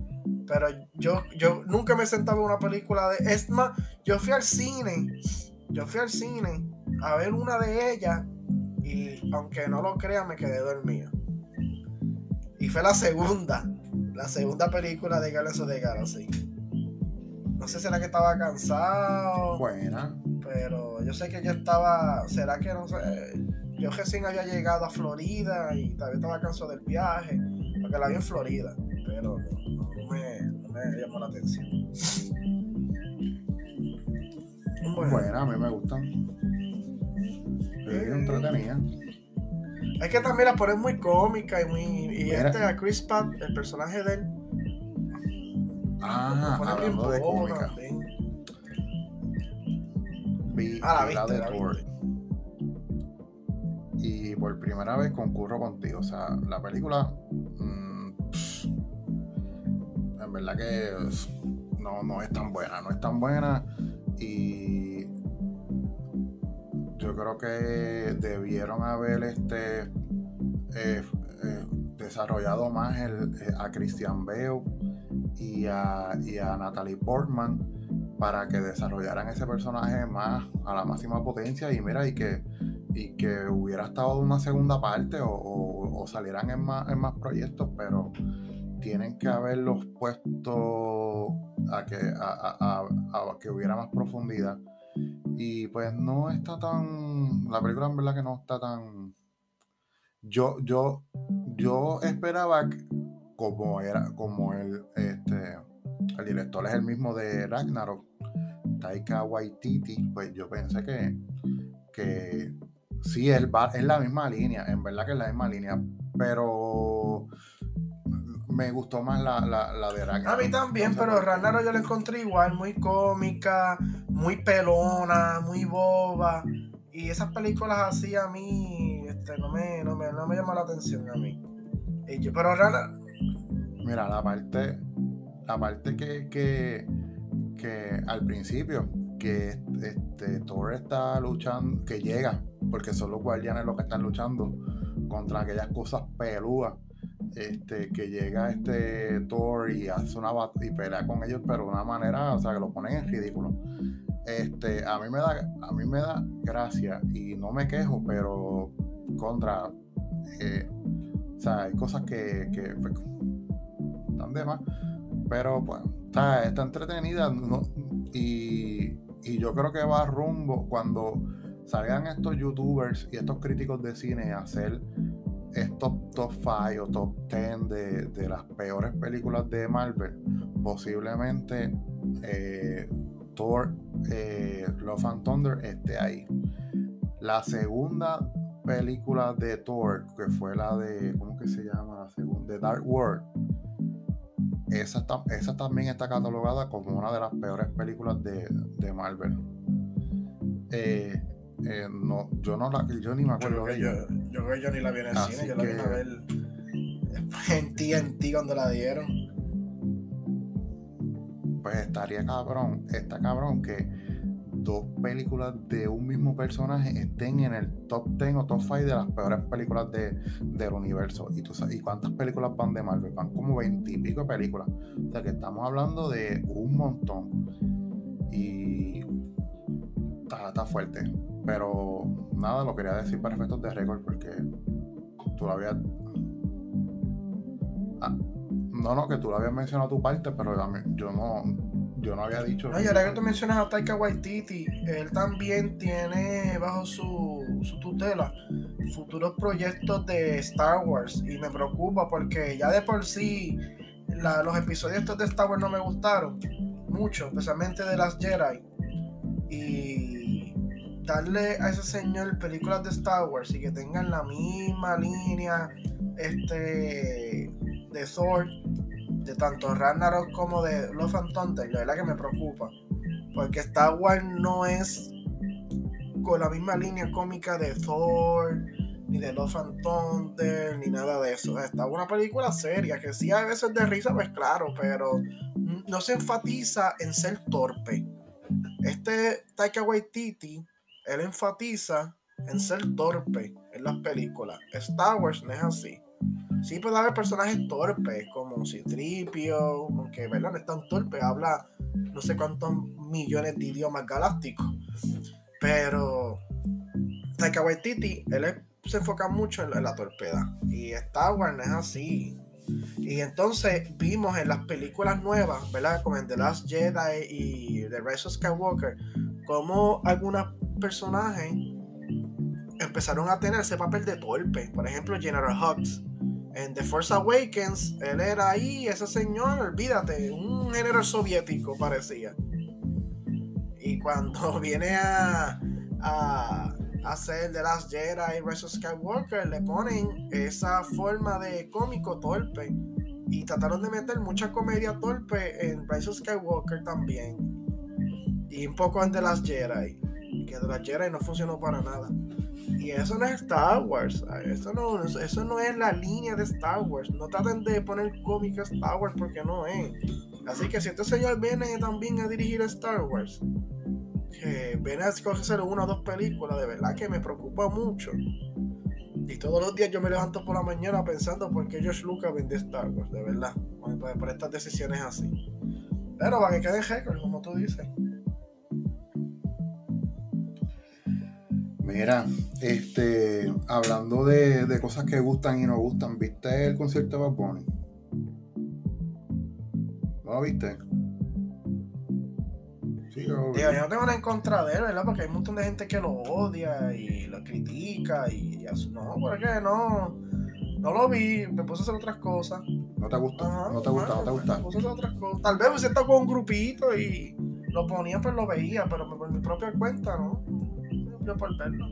Pero yo, yo nunca me sentaba en una película de. Es más, yo fui al cine. Yo fui al cine a ver una de ellas. Y aunque no lo crean, me quedé dormido. Y fue la segunda. La segunda película de of the Galaxy. No sé si era que estaba cansado. buena. Pero yo sé que yo estaba. ¿Será que no sé? Yo recién había llegado a Florida y todavía estaba cansado del viaje. Porque la vi en Florida. Pero me, llamó la atención. Bueno, Buena, a mí me gustan. Es entretenida. es que también la ponen muy cómica y muy. Y Mira. este a Chris Pratt, el personaje de él. Ah, hablando de cómica. Vi, Ah, la vi la viste, de la viste. Y por primera vez concurro contigo. O sea, la película. mm, verdad que no, no es tan buena. No es tan buena. Y. Yo creo que debieron haber este. eh, eh, desarrollado más el, eh, a Christian Bale y a, y a Natalie Portman para que desarrollaran ese personaje más a la máxima potencia y mira y que y que hubiera estado una segunda parte o- o salieran en más, en más proyectos pero tienen que haberlos puesto a que a, a- a- que hubiera más profundidad. Y pues no está tan la película en verdad que no está tan yo yo yo esperaba que- como era como el este el director es el mismo de Ragnarok Taika Waititi pues yo pensé que que sí es, va- es la misma línea en verdad que es la misma línea pero me gustó más la, la, la de A Ragnarok mí también, pero. Ragnarok yo la encontré igual, muy cómica, muy pelona, muy boba. Y esas películas así a mí este, no, me, no, me, no me llama la atención a mí. Y yo- pero Ragnarok, Mira, la parte, la parte que, que, que al principio, que este, Thor está luchando, que llega, porque son los guardianes los que están luchando contra aquellas cosas pelúas, este, que llega este Thor y hace una y pelea con ellos, pero de una manera, o sea, que lo ponen en ridículo. Este, a mí me da, a mí me da gracia y no me quejo, pero contra, eh, o sea, hay cosas que, que pues, están de más. Pero pues, está, está entretenida y, y yo creo que va rumbo cuando salgan estos youtubers y estos críticos de cine a hacer estos top 5 o top 10 de, de las peores películas de Marvel, posiblemente eh, Thor, eh, Love and Thunder esté ahí. La segunda película de Thor, que fue la de, ¿cómo que se llama? La segunda, de Dark World. Esa, ta- esa también está catalogada como una de las peores películas de, de Marvel. Eh, eh, no, yo no la, yo ni me yo acuerdo de ella. yo, creo que yo ni la vi en el Así cine, yo la vine que- a ver en TNT cuando la dieron. Pues estaría cabrón, está cabrón que dos películas de un mismo personaje estén en el top 10 o top 5 de las peores películas de, del universo. ¿Y, tú sabes, ¿Y cuántas películas van de Marvel? Van como 20 y pico de películas. O sea que estamos hablando de un montón. Y está, fuerte. Pero nada, lo quería decir para efectos de récord porque tú lo habías... Ah, No, no, que tú lo habías mencionado tu parte, pero yo no, yo no había dicho. No, y ahora que tú mencionas a Taika Waititi, él también tiene bajo su, su tutela futuros proyectos de Star Wars. Y me preocupa porque ya de por sí los episodios de Star Wars no me gustaron mucho, especialmente de las Jedi. Y darle a ese señor películas de Star Wars y que tengan la misma línea este de Thor de tanto Ragnarok como de Love and Thunder, la verdad que me preocupa. Porque Star Wars no es con la misma línea cómica de Thor, ni de Love and Thunder, ni nada de eso. Está una película seria, que sí hay veces de risa, pues claro, pero no se enfatiza en ser torpe. Este Taika Waititi, él enfatiza en ser torpe en las películas. Star Wars no es así. Sí puede haber personajes torpes, como Citripio, aunque ¿verdad? no es tan torpe, habla no sé cuántos millones de idiomas galácticos. Pero Taika Waititi, él se enfoca mucho en, la torpeda. Y Star Wars no es así. Y entonces vimos en las películas nuevas, ¿verdad? Como en The Last Jedi y The Rise of Skywalker, como algunos personajes empezaron a tener ese papel de torpe. Por ejemplo, General Hux en The Force Awakens, él era ahí, ese señor, olvídate, un género soviético parecía. Y cuando viene a, a, hacer The Last Jedi y Rise of Skywalker, le ponen esa forma de cómico torpe. Y trataron de meter mucha comedia torpe en Rise of Skywalker también. Y un poco en The Last Jedi. Que The Last Jedi no funcionó para nada. Y eso no es Star Wars. Eso no, eso no es la línea de Star Wars. No traten de poner cómica Star Wars porque no es. Así que si este señor viene también a dirigir Star Wars, que viene a hacer una o dos películas, de verdad que me preocupa mucho. Y todos los días yo me levanto por la mañana pensando por qué George Lucas vende Star Wars, de verdad. Por, estas decisiones así. Pero para que quede récord, como tú dices. Mira, este, hablando de, cosas que gustan y no gustan, ¿viste el concierto de Bad Bunny? ¿No lo viste? Sí, yo, yo no tengo nada en contra de él, ¿verdad? Porque hay un montón de gente que lo odia y lo critica y, y no, porque no, no lo vi, me puse a hacer otras cosas. ¿No te gusta? ¿No te gusta? ¿No te gusta? Me puse a hacer otras cosas. Tal vez me siento con un grupito y lo ponía, pues lo veía, pero por mi propia cuenta, ¿no? Por verlo.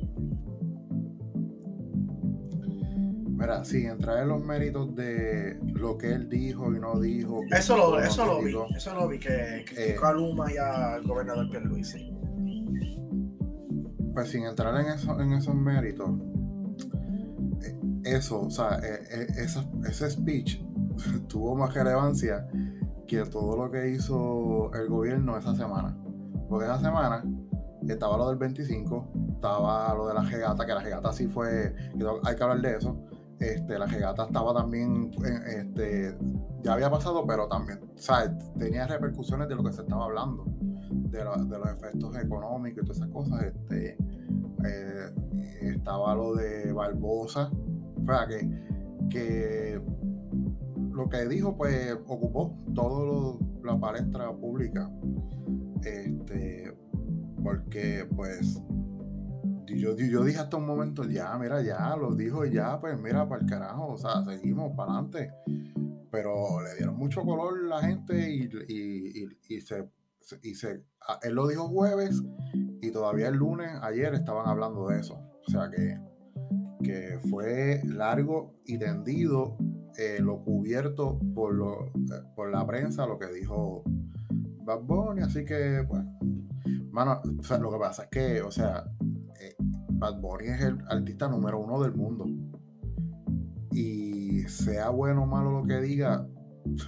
Mira, sin entrar en los méritos de lo que él dijo y no dijo. Eso lo, eso lo vi, eso lo vi, que criticó eh, a Luma y al gobernador Pierluisi. Pues sin entrar en, eso, en esos méritos, eh, eso, o sea, eh, ese speech tuvo más relevancia que todo lo que hizo el gobierno esa semana. Porque esa semana estaba lo del 25, estaba lo de la regata, que la regata sí fue, hay que hablar de eso. Este, la regata estaba también, este, ya había pasado, pero también, tenía repercusiones de lo que se estaba hablando, de, los efectos económicos y todas esas cosas. Este, eh, estaba lo de Barbosa, o sea, que, que lo que dijo, pues ocupó toda la palestra pública. Este, porque, pues, yo, yo dije hasta un momento, ya, mira, ya, lo dijo ya, pues mira, para el carajo, o sea, seguimos para adelante. Pero le dieron mucho color la gente y, y, se, y se, él lo dijo jueves y todavía el lunes, ayer estaban hablando de eso. O sea que, que fue largo y tendido eh, lo cubierto por, lo, eh, por la prensa, lo que dijo Bad Bunny, así que, pues, mano, o sea, lo que pasa es que, o sea, Bad Bunny es el artista número uno del mundo. Y sea bueno o malo lo que diga,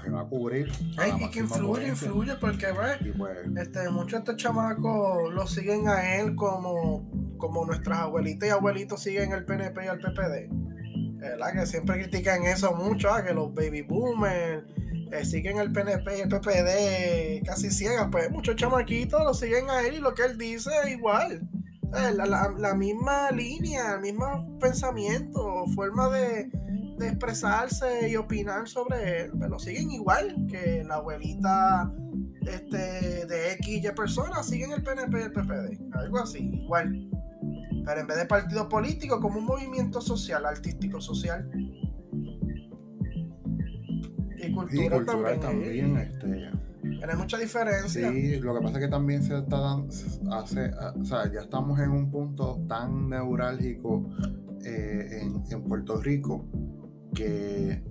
se va a cubrir. y que influye, influye, porque pues, este, muchos de estos chamacos lo siguen a él como, como nuestras abuelitas y abuelitos siguen el PNP y el PPD. ¿Verdad? Que siempre critican eso mucho, ah, que los baby boomers eh, siguen el PNP y el PPD casi ciegas. Pues muchos chamaquitos lo siguen a él y lo que él dice es igual. La, la, misma línea, el mismo pensamiento, forma de, de expresarse y opinar sobre él, pero siguen igual que la abuelita este, de X y personas, siguen el PNP y el PPD, algo así, igual. Pero en vez de partido político, como un movimiento social, artístico, social. Y cultural, también. este, tiene mucha diferencia. Sí, lo que pasa es que también se está dando, hace, o sea, ya estamos en un punto tan neurálgico eh, en, en Puerto Rico que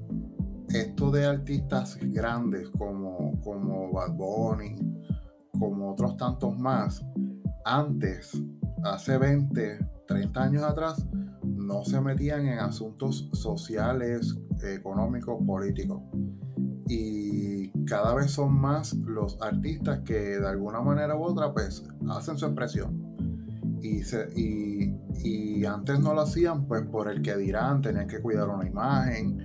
esto de artistas grandes como, como Bad Bunny, como otros tantos más, antes, hace 20, 30 años atrás, no se metían en asuntos sociales, económicos, políticos. Y cada vez son más los artistas que de alguna manera u otra pues hacen su expresión. Y, se, y, y antes no lo hacían pues por el que dirán, tenían que cuidar una imagen,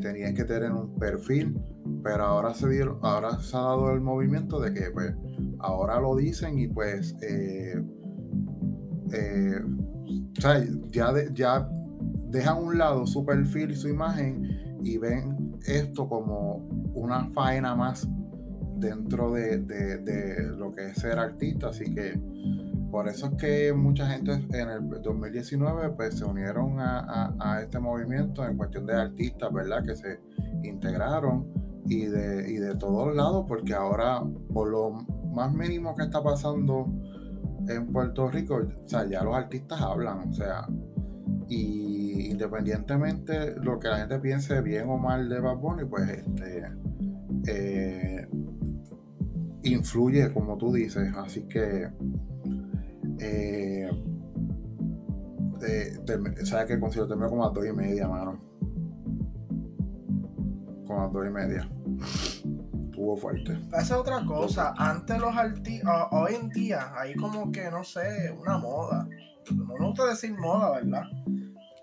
tenían que tener un perfil, pero ahora se dieron, ahora se ha dado el movimiento de que pues ahora lo dicen y pues eh, eh, ya, ya dejan a un lado su perfil y su imagen y ven esto como una faena más dentro de, de lo que es ser artista, así que por eso es que mucha gente en el 2019 pues, se unieron a, este movimiento en cuestión de artistas, ¿verdad? Que se integraron y de, y de todos lados, porque ahora, por lo más mínimo que está pasando en Puerto Rico, o sea, ya los artistas hablan, o sea, y independientemente lo que la gente piense bien o mal de Bad pues este eh, influye, como tú dices, así que eh, ¿Sabes que el concierto como a dos y media, mano? Como a dos y media. Tuvo fuerte. Esa es otra cosa. Antes los artistas, hoy en día, hay como que, no sé, una moda. No me gusta decir moda, ¿verdad?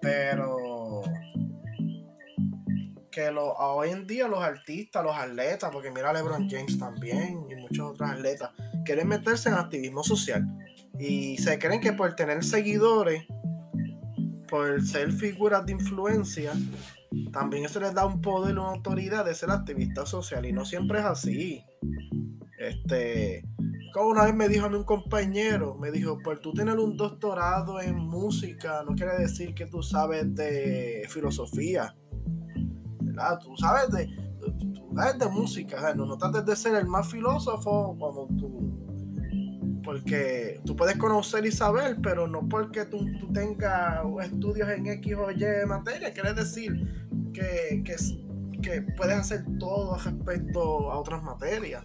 Pero que lo, hoy en día los artistas, los atletas, porque mira a LeBron James también y muchos otros atletas, quieren meterse en activismo social. Y se creen que por tener seguidores, por ser figuras de influencia, también eso les da un poder, una autoridad de ser activista social. Y no siempre es así. Este, como una vez me dijo a mí un compañero, me dijo, por tú tener un doctorado en música, no quiere decir que tú sabes de filosofía. Tú sabes de, tú sabes de música, no, no trates de ser el más filósofo cuando tú porque tú puedes conocer y saber, pero no porque tú, tengas estudios en X o Y materia, quiere decir que, que, puedes hacer todo respecto a otras materias.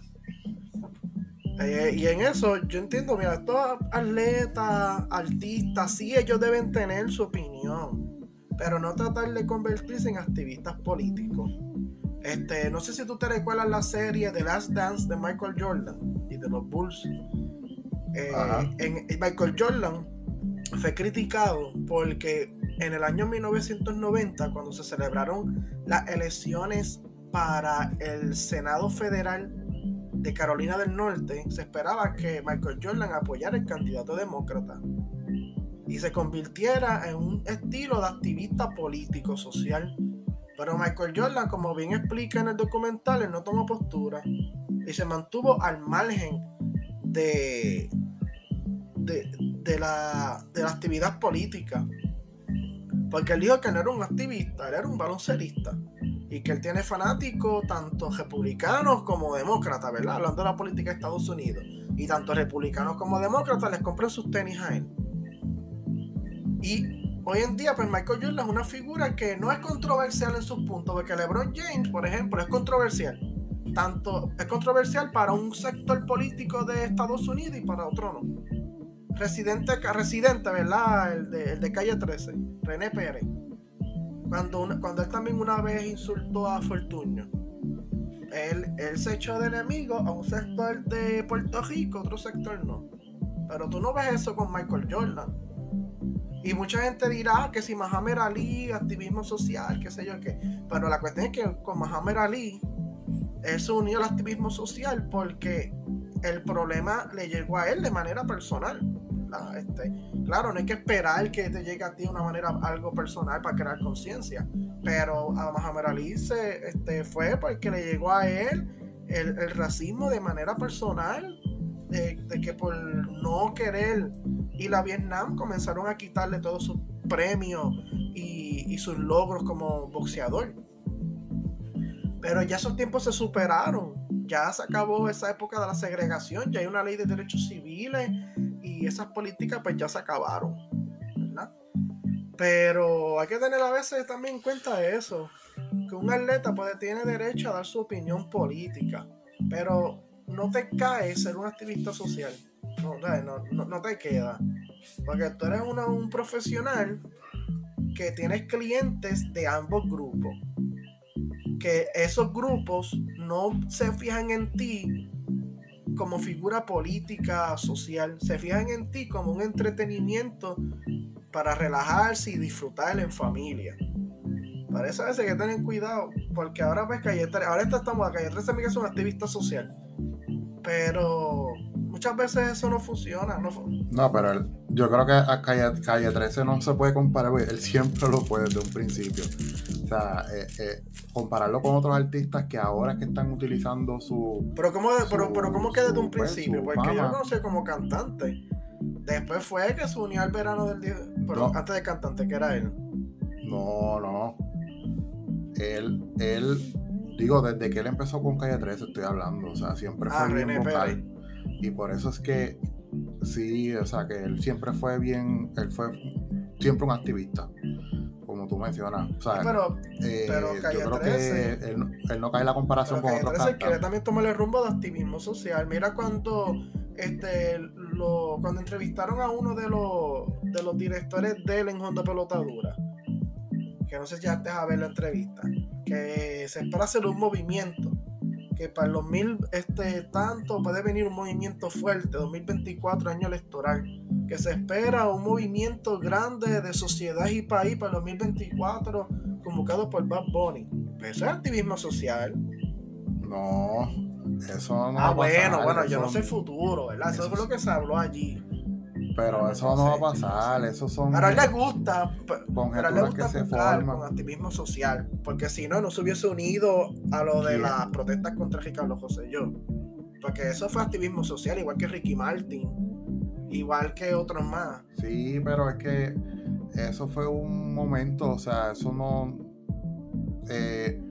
Eh, y en eso yo entiendo, mira, estos atletas, artistas, sí, ellos deben tener su opinión, pero no tratar de convertirse en activistas políticos. Este, no sé si tú te recuerdas la serie The Last Dance de Michael Jordan y de los Bulls eh, en, Michael Jordan fue criticado porque en el año 1990, cuando se celebraron las elecciones para el Senado Federal de Carolina del Norte, se esperaba que Michael Jordan apoyara el candidato demócrata y se convirtiera en un estilo de activista político social. Pero Michael Jordan, como bien explica en el documental, no tomó postura y se mantuvo al margen de, de, la, de actividad política. Porque él dijo que no era un activista, era un baloncerista. Y que él tiene fanáticos tanto republicanos como demócratas, ¿verdad? Hablando de la política de Estados Unidos. Y tanto republicanos como demócratas les compran sus tenis a él. Y hoy en día, pues Michael Jordan es una figura que no es controversial en sus puntos, porque LeBron James, por ejemplo, es controversial tanto es controversial para un sector político de Estados Unidos y para otro no. Residente, residente ¿verdad? El de, el de calle 13, René Pérez. Cuando, cuando él también una vez insultó a Fortunio Él, él se echó de enemigo a un sector de Puerto Rico, otro sector no. Pero tú no ves eso con Michael Jordan. Y mucha gente dirá que si Mahamed Ali, activismo social, qué sé yo qué. Pero la cuestión es que con Mahamed Ali él se unió al activismo social porque el problema le llegó a él de manera personal. Este, claro, no hay que esperar que te llegue a ti de una manera algo personal para crear conciencia. pero a Muhammad Ali se, este, fue porque le llegó a él el, racismo de manera personal, de, que por no querer ir a Vietnam comenzaron a quitarle todos sus premios y, y sus logros como boxeador. Pero ya esos tiempos se superaron. Ya se acabó esa época de la segregación. Ya hay una ley de derechos civiles y esas políticas pues ya se acabaron. ¿verdad? Pero hay que tener a veces también en cuenta eso. Que un atleta puede, tiene derecho a dar su opinión política. Pero no te cae ser un activista social. No, no, no te queda. Porque tú eres un profesional que tienes clientes de ambos grupos que esos grupos no se fijan en ti como figura política, social, se fijan en ti como un entretenimiento para relajarse y disfrutar en familia. Para eso veces hay que tener cuidado, porque ahora ves Calle 3, ahora estamos a Calle 13 es un activista social, pero muchas veces eso no funciona. No, pero yo creo que a Calle, Calle 13 no se puede comparar, él siempre lo fue desde un principio. Sea, eh, eh, compararlo con otros artistas que ahora es que están utilizando su. Pero ¿cómo, pero, pero ¿cómo que desde un pues, principio? Porque yo lo conocí como cantante. Después fue que se unió al verano del día. Pero antes de cantante, que era él. No, no. Él, él, digo, desde que él empezó con Calle 13 estoy hablando. O sea, siempre fue ah, bien vocal. Y por eso es que sí, o sea, que él siempre fue bien, él fue siempre un activista tú mencionas. pero, eh, pero Calle yo creo 13, que él, no cae en la comparación con otros 13 quiere también tomar el rumbo de activismo social. Mira cuando este lo, cuando entrevistaron a uno de los de los directores de él en Honda Pelotadura, que no sé si ya te a ver la entrevista, que se espera hacer un movimiento que para el 2000 este tanto puede venir un movimiento fuerte, 2024 año electoral que se espera un movimiento grande de sociedad y país para el 2024 convocado por Bad Bunny. ¿Eso es activismo social? No, eso no. Ah, bueno, bueno, yo no sé futuro, ¿verdad? Eso, es lo que se habló allí. Pero eso no va a pasar, eso son. Pero a él le gusta, pero a él le gusta que se forman. con activismo social, porque si no, no se hubiese unido a lo de las protestas contra Ricardo José yo. Porque eso fue activismo social, igual que Ricky Martin igual que otros más. Sí, pero es que eso fue un momento, o sea, eso no... Eh,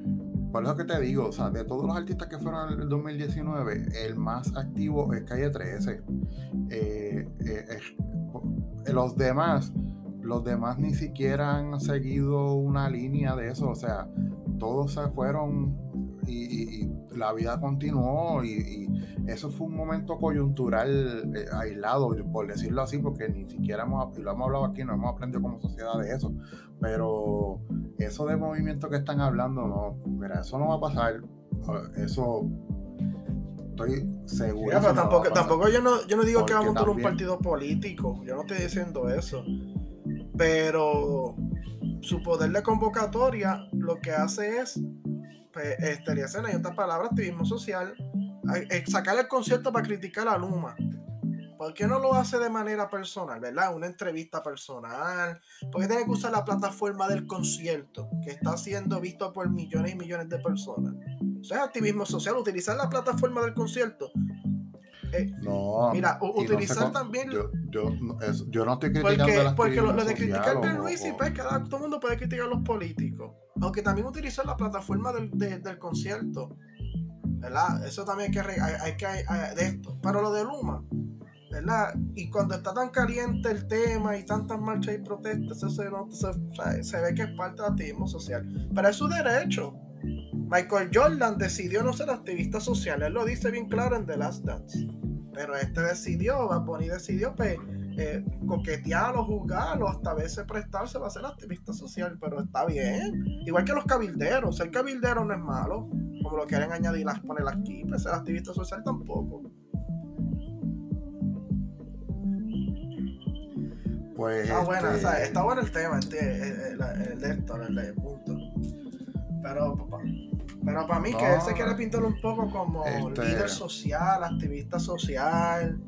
por eso que te digo, o sea, de todos los artistas que fueron en el 2019, el más activo es Calle 13. Eh, eh, los demás, los demás ni siquiera han seguido una línea de eso, o sea, todos se fueron y, la vida continuó y, eso fue un momento coyuntural eh, aislado, por decirlo así, porque ni siquiera hemos, lo hemos hablado aquí, no hemos aprendido como sociedad de eso, pero eso de movimiento que están hablando, no, mira, eso no va a pasar, eso estoy seguro. tampoco, tampoco yo no, yo no digo que vamos a tener un partido político, yo no estoy diciendo eso, pero su poder de convocatoria lo que hace es pues, este, y otra palabra, activismo social, eh, sacar el concierto para criticar a Luma. ¿Por qué no lo hace de manera personal, verdad? Una entrevista personal. ¿Por qué tiene que usar la plataforma del concierto, que está siendo visto por millones y millones de personas? Eso es activismo social, utilizar la plataforma del concierto. Eh, no, mira, utilizar también. Yo, yo, yo, no estoy criticando. Porque, porque lo, de criticar a Luis y pues, cada, todo el mundo puede criticar a los políticos. Aunque también utilizar la plataforma del, del concierto. ¿Verdad? Eso también hay que, hay, que de esto. Pero lo de Luma, ¿verdad? Y cuando está tan caliente el tema y tantas marchas y protestas, eso se, se, ve que es parte del activismo social. Pero es su derecho. Michael Jordan decidió no ser activista social, él lo dice bien claro en The Last Dance. Pero este decidió, Bad Bunny decidió pues, eh, coquetearlo, jugarlo, hasta a veces prestarse va a ser activista social, pero está bien. Igual que los cabilderos, ser cabildero no es malo, como lo quieren añadir, las poner aquí, pues ser activista social tampoco. Pues. Ah, bueno, este está bueno el tema, el, el, de esto, el, punto. Pero, pero para mí, que él se quiere pintar un poco como este líder social, activista social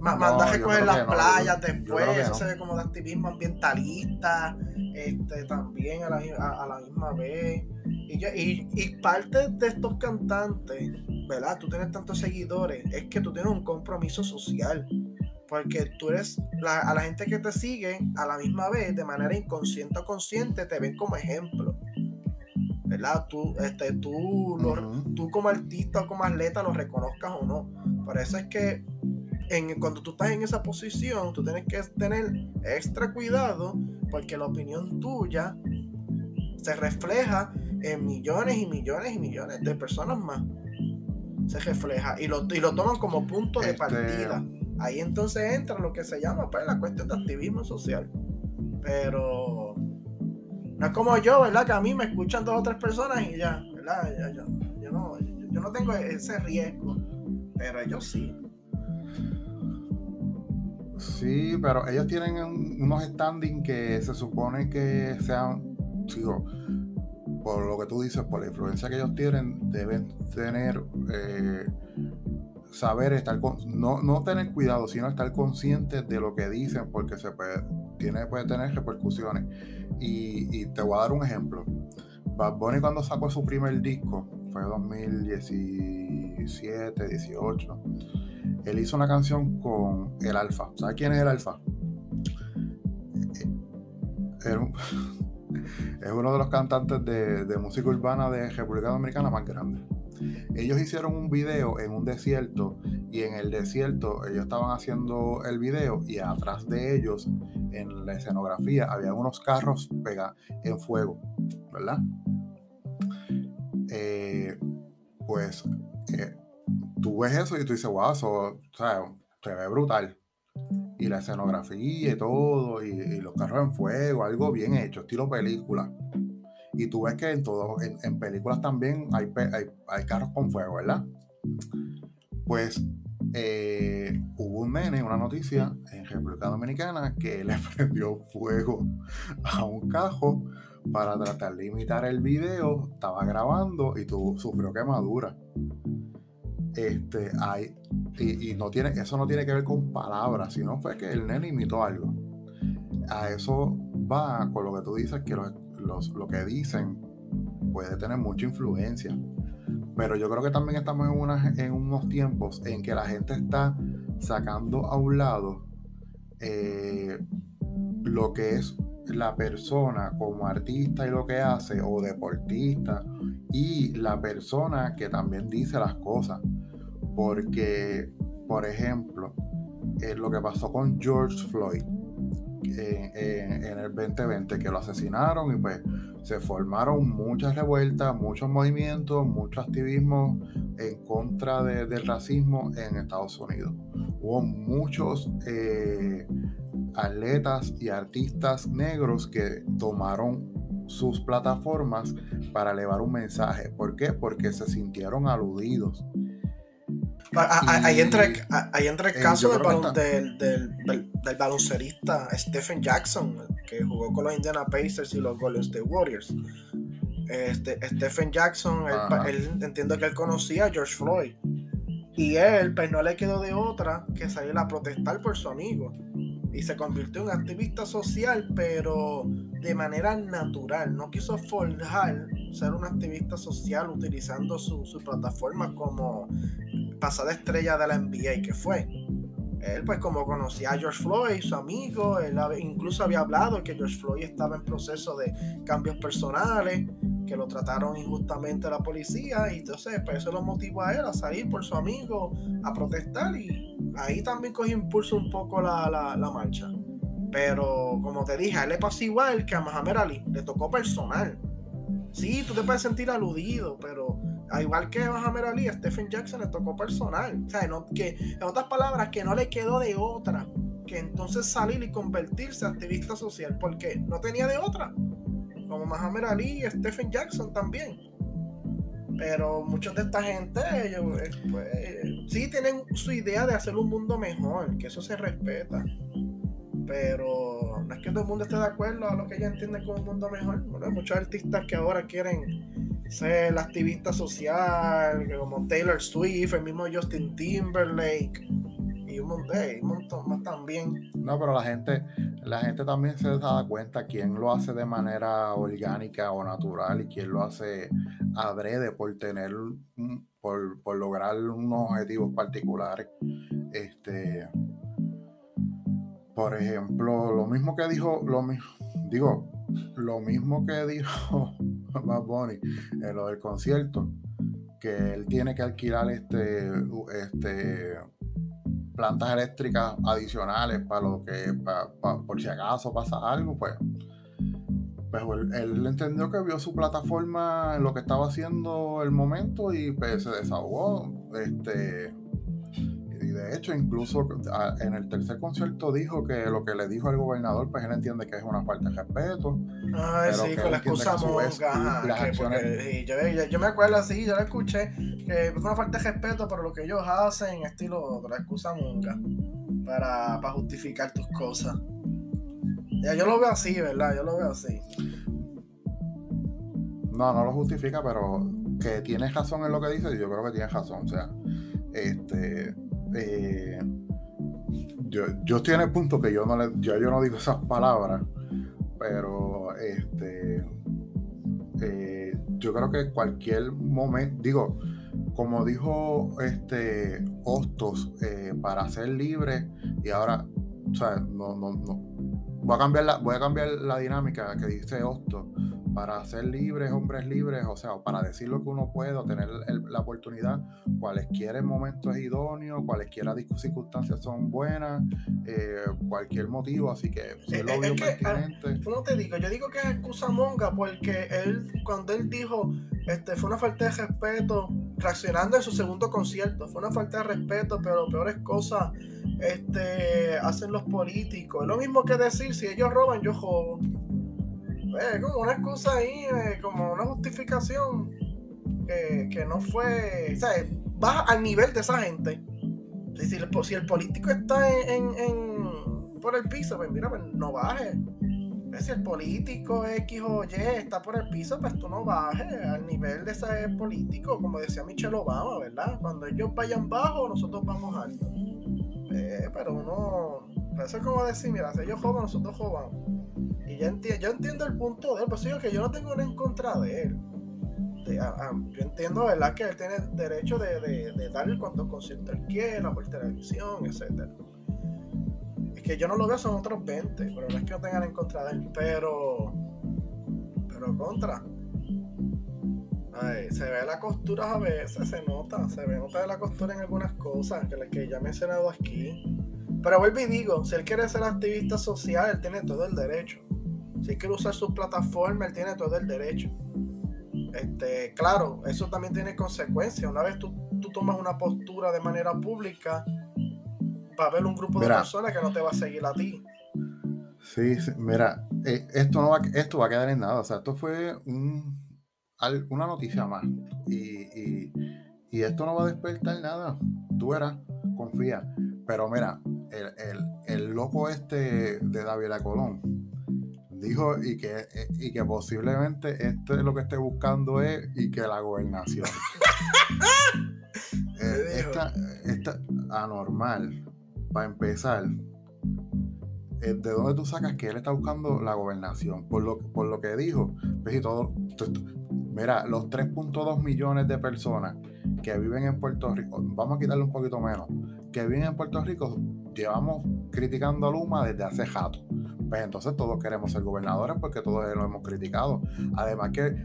Manda a recoger las playas después, eso se ve como de activismo ambientalista, este, también a la, a, la misma vez. Y, y, y, parte de estos cantantes, ¿verdad? Tú tienes tantos seguidores, es que tú tienes un compromiso social. Porque tú eres, a la gente que te sigue, a la misma vez, de manera inconsciente o consciente, te ven como ejemplo. ¿verdad? Tú, este, tú, tú como artista o como atleta lo reconozcas o no. Por eso es que en, cuando tú estás en esa posición, tú tienes que tener extra cuidado porque la opinión tuya se refleja en millones y millones y millones de personas más. Se refleja y lo, y lo toman como punto de este partida. Ahí entonces entra lo que se llama pues, la cuestión de activismo social. Pero no es como yo, ¿verdad? Que a mí me escuchan dos o tres personas y ya, ¿verdad? yo, no, yo no tengo ese riesgo, pero ellos sí. Sí, pero ellos tienen unos standing que se supone que sean, sigo, por lo que tú dices, por la influencia que ellos tienen, deben tener, eh, saber estar, con, no, no tener cuidado, sino estar conscientes de lo que dicen, porque se puede, tiene, puede tener repercusiones. Y, y te voy a dar un ejemplo. Bad Bunny cuando sacó su primer disco, fue 2017, 18 él hizo una canción con el Alfa. ¿Sabes quién es el Alfa? es uno de los cantantes de, música urbana de República Dominicana más grande. Ellos hicieron un video en un desierto y en el desierto ellos estaban haciendo el video y atrás de ellos en la escenografía había unos carros pegados en fuego, ¿verdad? Eh, pues eh, tú ves eso y tú dices, wow, eso, se ve brutal. Y la escenografía y todo, y, los carros en fuego, algo bien hecho, estilo película. Y tú ves que en, todo, en, películas también hay, hay, carros con fuego, ¿verdad? Pues eh, hubo un nene, una noticia en República Dominicana que le prendió fuego a un cajo para tratar de imitar el video, estaba grabando y tuvo, sufrió quemadura. Este, hay, y, no tiene, eso no tiene que ver con palabras, sino fue que el nene imitó algo. A eso va con lo que tú dices, que los, lo que dicen puede tener mucha influencia. Pero yo creo que también estamos en, en unos tiempos en que la gente está sacando a un lado eh, lo que es la persona como artista y lo que hace, o deportista, y la persona que también dice las cosas. Porque, por ejemplo, eh, lo que pasó con George Floyd en el 2020, que lo asesinaron y pues se formaron muchas revueltas, muchos movimientos, mucho activismo en contra del racismo en Estados Unidos. Hubo muchos eh, atletas y artistas negros que tomaron sus plataformas para elevar un mensaje. ¿Por qué? Porque se sintieron aludidos. Ahí entra, ahí entra el eh, caso del, del, del, baloncerista Stephen Jackson, que jugó con los Indiana Pacers y los Golden State Warriors. Este, Stephen Jackson, él, entiendo que él conocía a George Floyd. Y él, pues no le quedó de otra que salir a protestar por su amigo. Y se convirtió en activista social, pero de manera natural. No quiso forjar ser un activista social utilizando su, su plataforma como pasada estrella de la NBA que fue. Él, pues, como conocía a George Floyd, su amigo, él incluso había hablado que George Floyd estaba en proceso de cambios personales, que lo trataron injustamente la policía, y entonces, pues, eso lo motivó a él a salir por su amigo a protestar, y ahí también cogió impulso un poco la, la, la marcha. Pero, como te dije, a él le pasó igual que a Muhammad Ali, le tocó personal. Sí, tú te puedes sentir aludido, pero a igual que Muhammad Ali, a Stephen Jackson le tocó personal. O sea, que, en otras palabras, que no le quedó de otra que entonces salir y convertirse en activista social, porque no tenía de otra. Como Muhammad Ali y Stephen Jackson también. Pero muchos de esta gente, ellos, eh, pues, sí tienen su idea de hacer un mundo mejor, que eso se respeta. Pero no es que todo el mundo esté de acuerdo a lo que ellos entienden como un mundo mejor. Hay muchos artistas que ahora quieren ser el activista social, como Taylor Swift, el mismo Justin Timberlake y un un montón más también. No, pero la gente, la gente también se da cuenta quién lo hace de manera orgánica o natural y quién lo hace adrede por tener, por, por lograr unos objetivos particulares. Este, por ejemplo, lo mismo que dijo, lo mismo, digo, lo mismo que dijo Bad Bunny en lo del concierto, que él tiene que alquilar este, este plantas eléctricas adicionales para lo que, por si acaso pasa algo, pues, pues él, entendió que vio su plataforma en lo que estaba haciendo el momento y pues, se desahogó. Este, de hecho, incluso en el tercer concierto dijo que lo que le dijo al gobernador, pues él entiende que es una falta de respeto. Ay, sí, con la excusa monga. yo, me acuerdo así, yo le escuché que fue una falta de respeto por lo que ellos hacen, estilo la excusa monga, para, para justificar tus cosas. Ya, yo lo veo así, ¿verdad? Yo lo veo así. No, no lo justifica, pero que tiene razón en lo que dice, yo creo que tiene razón. O sea, este eh, yo, yo, estoy en el punto que yo no, le, yo, yo no digo esas palabras, pero este, eh, yo creo que cualquier momento, digo, como dijo este Hostos, eh, para ser libre, y ahora, o sea, no, no, no, voy a cambiar la, voy a cambiar la dinámica que dice Hostos para ser libres, hombres libres, o sea, para decir lo que uno puede, tener la oportunidad, cualesquiera momentos idóneos, cualesquiera circunstancias son buenas, eh, cualquier motivo, así que si es, lo es, que, ah, ¿cómo te digo? Yo digo que es excusa monga porque él, cuando él dijo, este, fue una falta de respeto, reaccionando en su segundo concierto, fue una falta de respeto, pero peores cosas este, hacen los políticos. Es lo mismo que decir, si ellos roban, yo jodo es como una excusa ahí, eh, como una justificación que, no fue. O sea, baja al nivel de esa gente. Si, si, el, político está en, por el piso, pues mira, pues no baje. Si el político X o Y está por el piso, pues tú no bajes al nivel de ese político, como decía Michelle Obama, ¿verdad? Cuando ellos vayan bajo, nosotros vamos alto. Eh, pero uno, eso es como decir, mira, si ellos jodan, nosotros jodamos. Y yo, entiendo el punto de él, pues digo que yo no tengo nada en contra de él. yo entiendo, ¿verdad? Que él tiene derecho de, de, de dar cuanto concierto él quiera, por televisión, etc. Es que yo no lo veo, son otros 20, pero no es que no tengan en contra de él, pero. Pero contra. Ay, se ve la costura a veces, se nota, se ve nota de la costura en algunas cosas que, que ya he mencionado aquí. Pero vuelvo y digo, si él quiere ser activista social, él tiene todo el derecho. Si quiere usar su plataforma, él tiene todo el derecho. Este, claro, eso también tiene consecuencias. Una vez tú, tomas una postura de manera pública, va a haber un grupo de personas que no te va a seguir a ti. Sí, mira, eh, esto, no va, esto va a quedar en nada. O sea, esto fue una noticia más. Y, esto no va a despertar nada. Tú verás, confía. Pero mira, el, el loco este de David Colón dijo y que, y que posiblemente este lo que esté buscando es y que la gobernación. eh, esta, anormal, para empezar, eh, ¿de dónde tú sacas que él está buscando la gobernación? Por lo, por lo que dijo, pues y todo, mira, los 3.2 millones de personas que viven en Puerto Rico, vamos a quitarle un poquito menos, que viven en Puerto Rico, llevamos criticando a Luma desde hace rato pues entonces todos queremos ser gobernadores porque todos lo hemos criticado. Además que,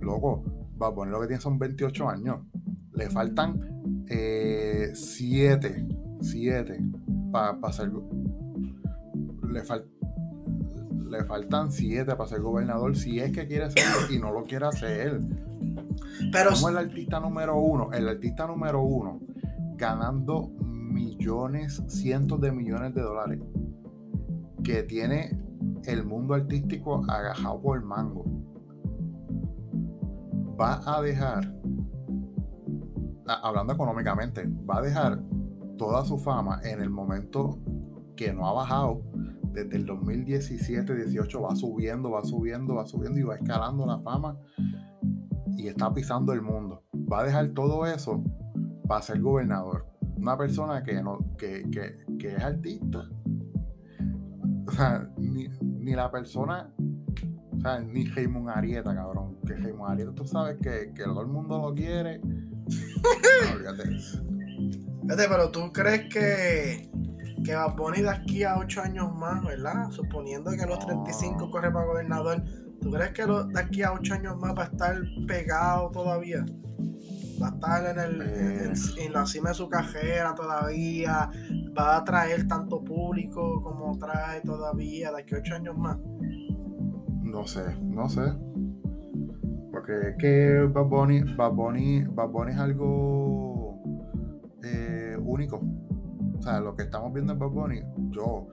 loco, va a poner lo que tiene son 28 años. Le faltan 7, 7 para ser... Le, le faltan 7 para ser gobernador si es que quiere ser y no lo quiere hacer. Pero... Como el artista número uno, el artista número uno, ganando millones, cientos de millones de dólares que tiene el mundo artístico agajado por el mango, va a dejar, hablando económicamente, va a dejar toda su fama en el momento que no ha bajado. Desde el 2017-18 va subiendo, va subiendo, va subiendo y va escalando la fama y está pisando el mundo. Va a dejar todo eso para ser gobernador. Una persona que, no, que, que es artista. O sea, ni, la persona, o sea, ni Raymond Arieta, cabrón. Que Raymond Arieta, tú sabes que, que todo el mundo lo quiere. No, eso. Fíjate, pero tú crees que, que Bad Bunny de aquí a 8 años más, ¿verdad? Suponiendo que a los No. 35 corre para gobernador, ¿tú crees que lo- de aquí a 8 años más va a estar pegado todavía? Va a estar en, el, en, Eh. en la cima de su carrera todavía, va a atraer tanto público como trae todavía de aquí a 8 años más. No sé, no sé. Porque es que Bad Bunny, Bad Bunny, Bad Bunny es algo eh, único. O sea, lo que estamos viendo en Bad Bunny, yo,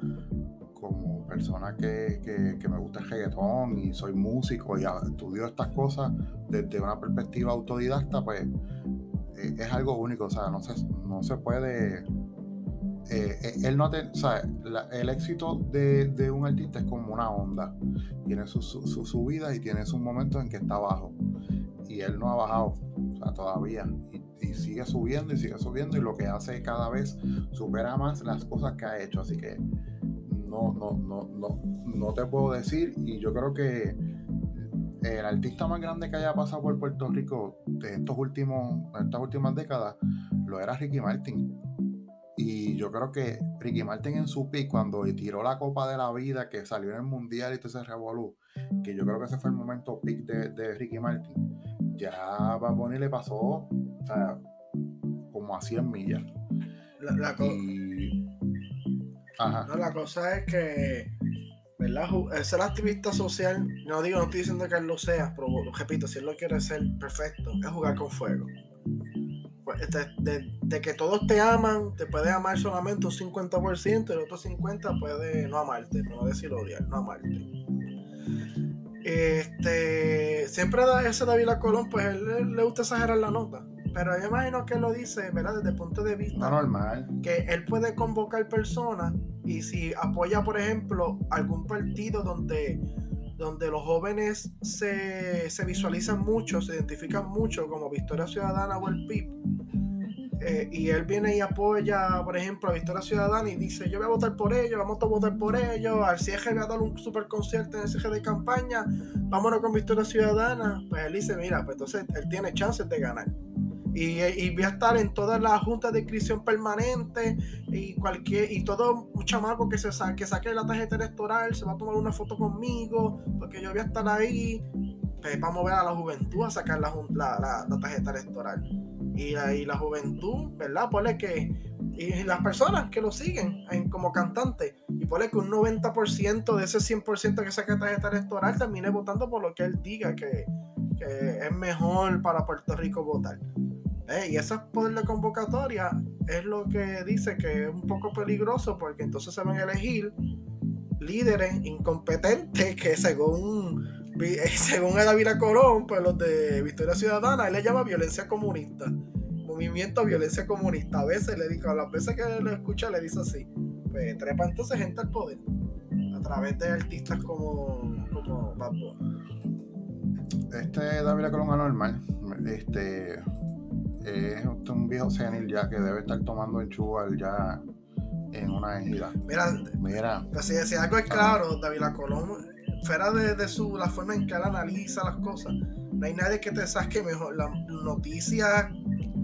como persona que, que- me gusta el reggaetón y soy músico y estudio estas cosas desde una perspectiva autodidacta, pues eh, es algo único. O sea, no se, no se puede. eh, eh, él no te, el éxito de, de un artista es como una onda tiene sus su, su subidas y tiene sus momentos en que está abajo. Y él no ha bajado, o sea, todavía. Y sigue subiendo y sigue subiendo y lo que hace cada vez supera más las cosas que ha hecho. Así que no, no, no, no, no te puedo decir. Y yo creo que el artista más grande que haya pasado por Puerto Rico de estos últimos, estas últimas décadas lo era Ricky Martin. Y yo creo que Ricky Martin en su pick, cuando tiró la Copa de la Vida, que salió en el Mundial y todo ese revolú, que yo creo que ese fue el momento pick de Ricky Martin, ya Bad Bunny le pasó, o sea, como a 100 millas. La, Y... Ajá. No, la cosa es que, ¿verdad? Ser activista social, no digo, no estoy diciendo que él lo sea, pero repito, si él lo quiere ser perfecto, es jugar con fuego. Pues, de, de- de que todos te aman, te puede amar solamente un 50%, el otro 50% puede no amarte, no decir odiar, no amarte. Este, siempre da ese David Colón, pues él, él le gusta exagerar la nota. Pero yo imagino que él lo dice, ¿verdad? Desde el punto de vista No normal. que él puede convocar personas y si apoya, por ejemplo, algún partido donde, donde los jóvenes se, se visualizan mucho, se identifican mucho como Victoria Ciudadana o el PIB, eh, y él viene y apoya, por ejemplo, a Victoria Ciudadana y dice, yo voy a votar por ellos, vamos a votar por ellos, al cierre voy a dar un super concierto en el cierre de campaña, vámonos con Victoria Ciudadana, pues él dice, mira, pues entonces él tiene chances de ganar. Y, y voy a estar en todas las juntas de inscripción permanente y cualquier y todo un chamaco que se sa- que saque la tarjeta electoral se va a tomar una foto conmigo porque yo voy a estar ahí. Pues vamos a ver a la juventud a sacar la, la, la- la tarjeta electoral y, la- juventud verdad ponle que y las personas que lo siguen en- como cantante y ponle que un 90% de ese 100% que saque tarjeta electoral termine votando por lo que él diga que, que es mejor para Puerto Rico votar. Eh, y ese poder de convocatoria es lo que dice que es un poco peligroso porque entonces se van a elegir líderes incompetentes que según según Davila Colón, pues los de Victoria Ciudadana, él le llama violencia comunista. Movimiento violencia comunista. A veces le digo, a las veces que lo escucha le dice así. Pues trepa entonces gente al poder. A través de artistas como, como Bad. Este David Colón anormal. Este es un viejo senil ya que debe estar tomando enchual ya en una ejida. Mira, Mira, Pero si, si algo es claro, David Colón, fuera de, de su, la forma en que él analiza las cosas, no hay nadie que te saque mejor las noticias,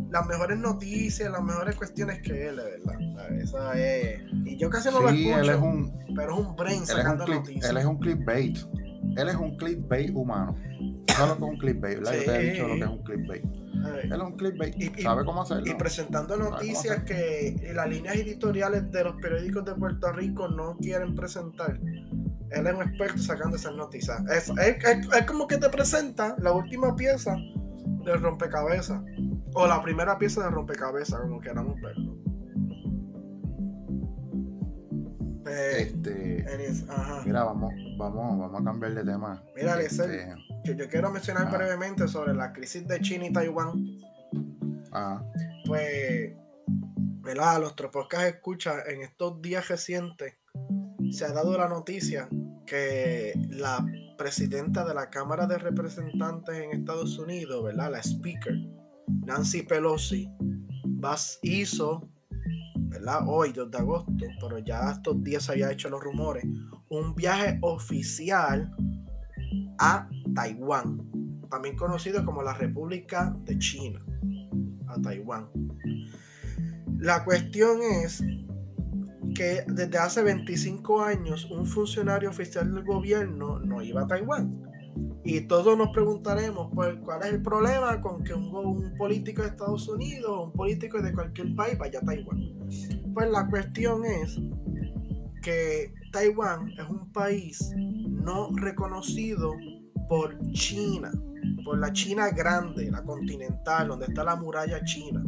las mejores noticias, las mejores cuestiones que él, verdad. Esa es. Y yo casi no lo sí, escucho, él es un, pero es un brain él es un, sacando click- noticias. él es un clickbait. Él es un clickbait humano. ¿Sabes lo que es un clickbait? ¿verdad? Yo te he dicho lo que es un clickbait. Él es un clickbait. Y- y- ¿Sabe cómo hacerlo? Y presentando noticias que las líneas editoriales de los periódicos de Puerto Rico no quieren presentar. Él es un experto sacando esas noticias. Es, es- es- es como que te presenta la última pieza del rompecabezas. O la primera pieza de rompecabezas, como queramos verlo. Eh, Este, ajá. mira, vamos, vamos, vamos a cambiar de tema. Mira, Este, yo quiero mencionar brevemente sobre la crisis de China y Taiwán. ajá. pues, ¿verdad? Nuestro podcast escucha en estos días recientes se ha dado la noticia que la presidenta de la Cámara de Representantes en Estados Unidos, ¿verdad? La speaker, Nancy Pelosi, vas- hizo, Hoy, 2 de agosto, pero ya estos días se había hecho los rumores, un viaje oficial a Taiwán, también conocido como la República de China, a Taiwán. La cuestión es que desde hace 25 años un funcionario oficial del gobierno no iba a Taiwán. Y todos nos preguntaremos pues, cuál es el problema con que un, un político de Estados Unidos o un político de cualquier país vaya a Taiwán. Pues la cuestión es que Taiwán es un país no reconocido por China, por la China grande, la continental, donde está la muralla china,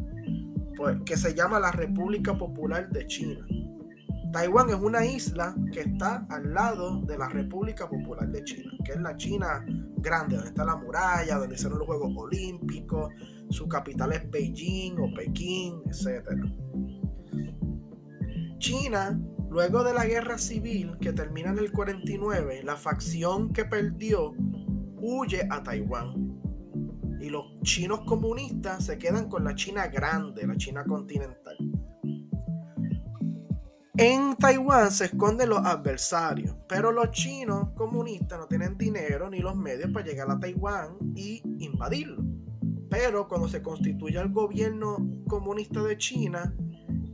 pues, que se llama la República Popular de China. Taiwán es una isla que está al lado de la República Popular de China, que es la China grande, donde está la muralla, donde hicieron los Juegos Olímpicos, su capital es Beijing o Pekín, etc. China, luego de la guerra civil que termina en el 49, la facción que perdió huye a Taiwán. Y los chinos comunistas se quedan con la China grande, la China continental. En Taiwán se esconden los adversarios, pero los chinos comunistas no tienen dinero ni los medios para llegar a Taiwán y invadirlo. Pero cuando se constituye el gobierno comunista de China,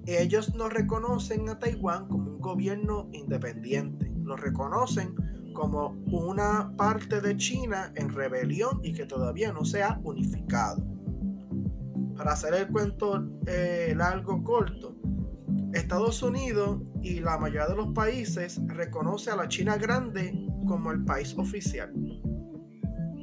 ellos no reconocen a Taiwán como un gobierno independiente, lo reconocen como una parte de China en rebelión y que todavía no se ha unificado. Para hacer el cuento eh, largo corto, Estados Unidos y la mayoría de los países reconoce a la China grande como el país oficial.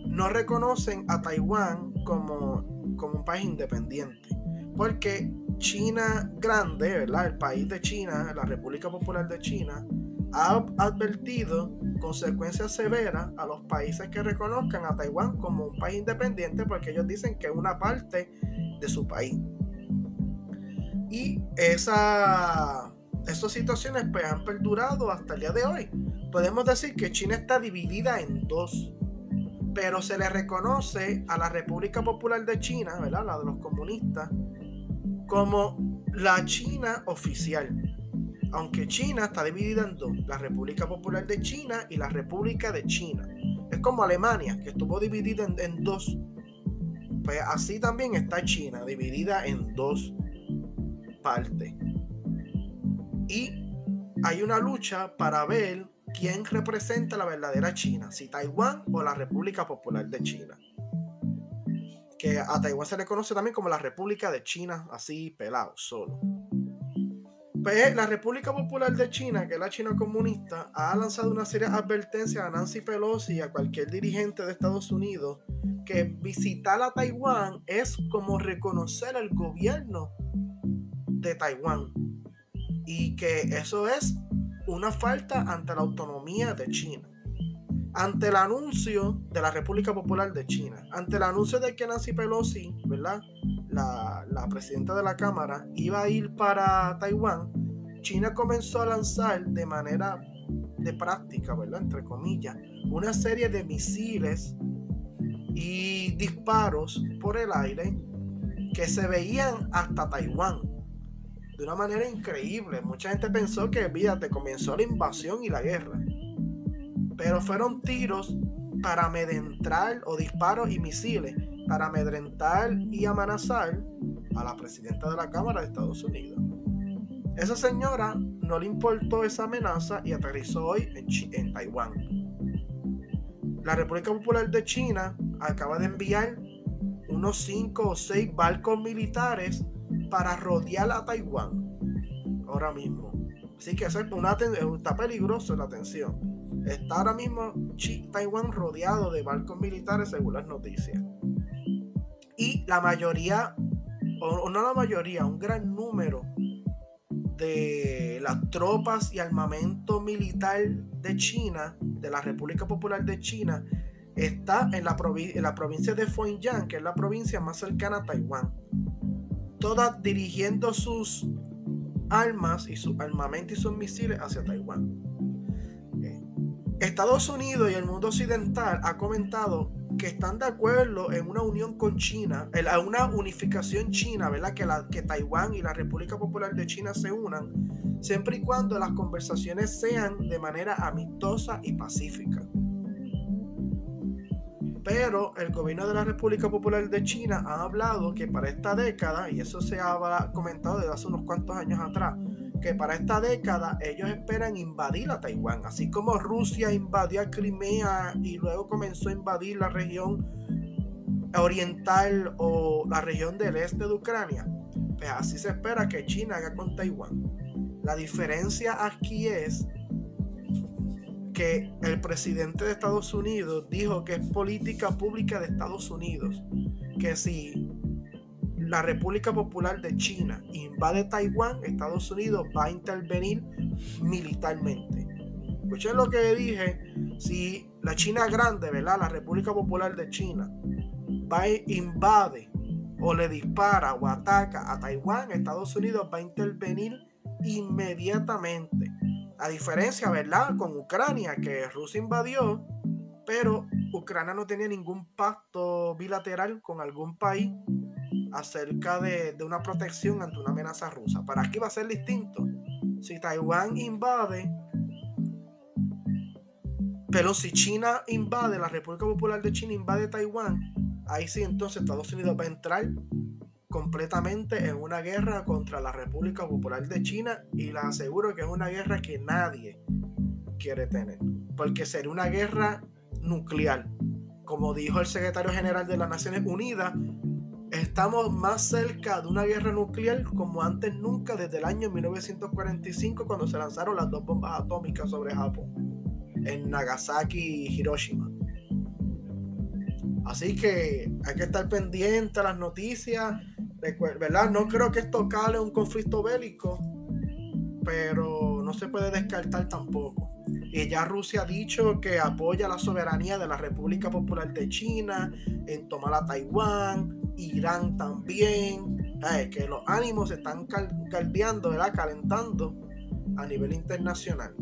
No reconocen a Taiwán como, como un país independiente, porque China grande, ¿verdad? El país de China, la República Popular de China, ha advertido consecuencias severas a los países que reconozcan a Taiwán como un país independiente porque ellos dicen que es una parte de su país. Y esa, esas situaciones pues, han perdurado hasta el día de hoy. Podemos decir que China está dividida en dos, pero se le reconoce a la República Popular de China, ¿verdad? la de los comunistas, como la China oficial. Aunque China está dividida en dos, la República Popular de China y la República de China. Es como Alemania, que estuvo dividida en, en dos. Pues así también está China, dividida en dos parte. Y hay una lucha para ver quién representa la verdadera China, si Taiwán o la República Popular de China. Que a Taiwán se le conoce también como la República de China, así pelado, solo. Pues la República Popular de China, que es la China comunista, ha lanzado una serie de advertencias a Nancy Pelosi y a cualquier dirigente de Estados Unidos que visitar a Taiwán es como reconocer al gobierno de Taiwán y que eso es una falta ante la autonomía de China. Ante el anuncio de la República Popular de China, ante el anuncio de que Nancy Pelosi, ¿verdad? La, la presidenta de la Cámara, iba a ir para Taiwán, China comenzó a lanzar de manera de práctica, ¿verdad? Entre comillas, una serie de misiles y disparos por el aire que se veían hasta Taiwán de una manera increíble. Mucha gente pensó que, te comenzó la invasión y la guerra. Pero fueron tiros para amedrentar o disparos y misiles para amedrentar y amenazar a la presidenta de la Cámara de Estados Unidos. Esa señora no le importó esa amenaza y aterrizó hoy en, Taiwán. La República Popular de China acaba de enviar unos 5 o 6 barcos militares para rodear a Taiwán ahora mismo. Así que una, está peligroso la atención. Está ahora mismo Taiwán rodeado de barcos militares según las noticias. Y la mayoría, o no la mayoría, un gran número de las tropas y armamento militar de China, de la República Popular de China, está en la, en la provincia de Fujian, que es la provincia más cercana a Taiwán todas dirigiendo sus armas y su armamento y sus misiles hacia Taiwán. Eh, Estados Unidos y el mundo occidental ha comentado que están de acuerdo en una unión con China, en una unificación china, ¿verdad? Que, la, que Taiwán y la República Popular de China se unan, siempre y cuando las conversaciones sean de manera amistosa y pacífica. Pero el gobierno de la República Popular de China ha hablado que para esta década, y eso se ha comentado desde hace unos cuantos años atrás, que para esta década ellos esperan invadir a Taiwán, así como Rusia invadió a Crimea y luego comenzó a invadir la región oriental o la región del este de Ucrania. Pues así se espera que China haga con Taiwán. La diferencia aquí es que el presidente de Estados Unidos dijo que es política pública de Estados Unidos, que si la República Popular de China invade Taiwán, Estados Unidos va a intervenir militarmente. Escuchen lo que dije, si la China grande, ¿verdad? La República Popular de China va a invade o le dispara o ataca a Taiwán, Estados Unidos va a intervenir inmediatamente. A diferencia, ¿verdad? Con Ucrania, que Rusia invadió, pero Ucrania no tenía ningún pacto bilateral con algún país acerca de, una protección ante una amenaza rusa. Para aquí va a ser distinto. Si Taiwán invade, pero si China invade, la República Popular de China invade Taiwán, ahí sí entonces Estados Unidos va a entrar completamente en una guerra contra la República Popular de China y les aseguro que es una guerra que nadie quiere tener, porque sería una guerra nuclear. Como dijo el secretario general de las Naciones Unidas, Estamos más cerca de una guerra nuclear como antes nunca desde el año 1945 cuando se lanzaron las dos bombas atómicas sobre Japón en Nagasaki y Hiroshima. Así que hay que estar pendiente a las noticias, ¿verdad? No creo que esto cale un conflicto bélico, pero no se puede descartar tampoco. Y ya Rusia ha dicho que apoya la soberanía de la República Popular de China en tomar a Taiwán, Irán también. que los ánimos se están caldeando, ¿verdad? calentando a nivel internacional.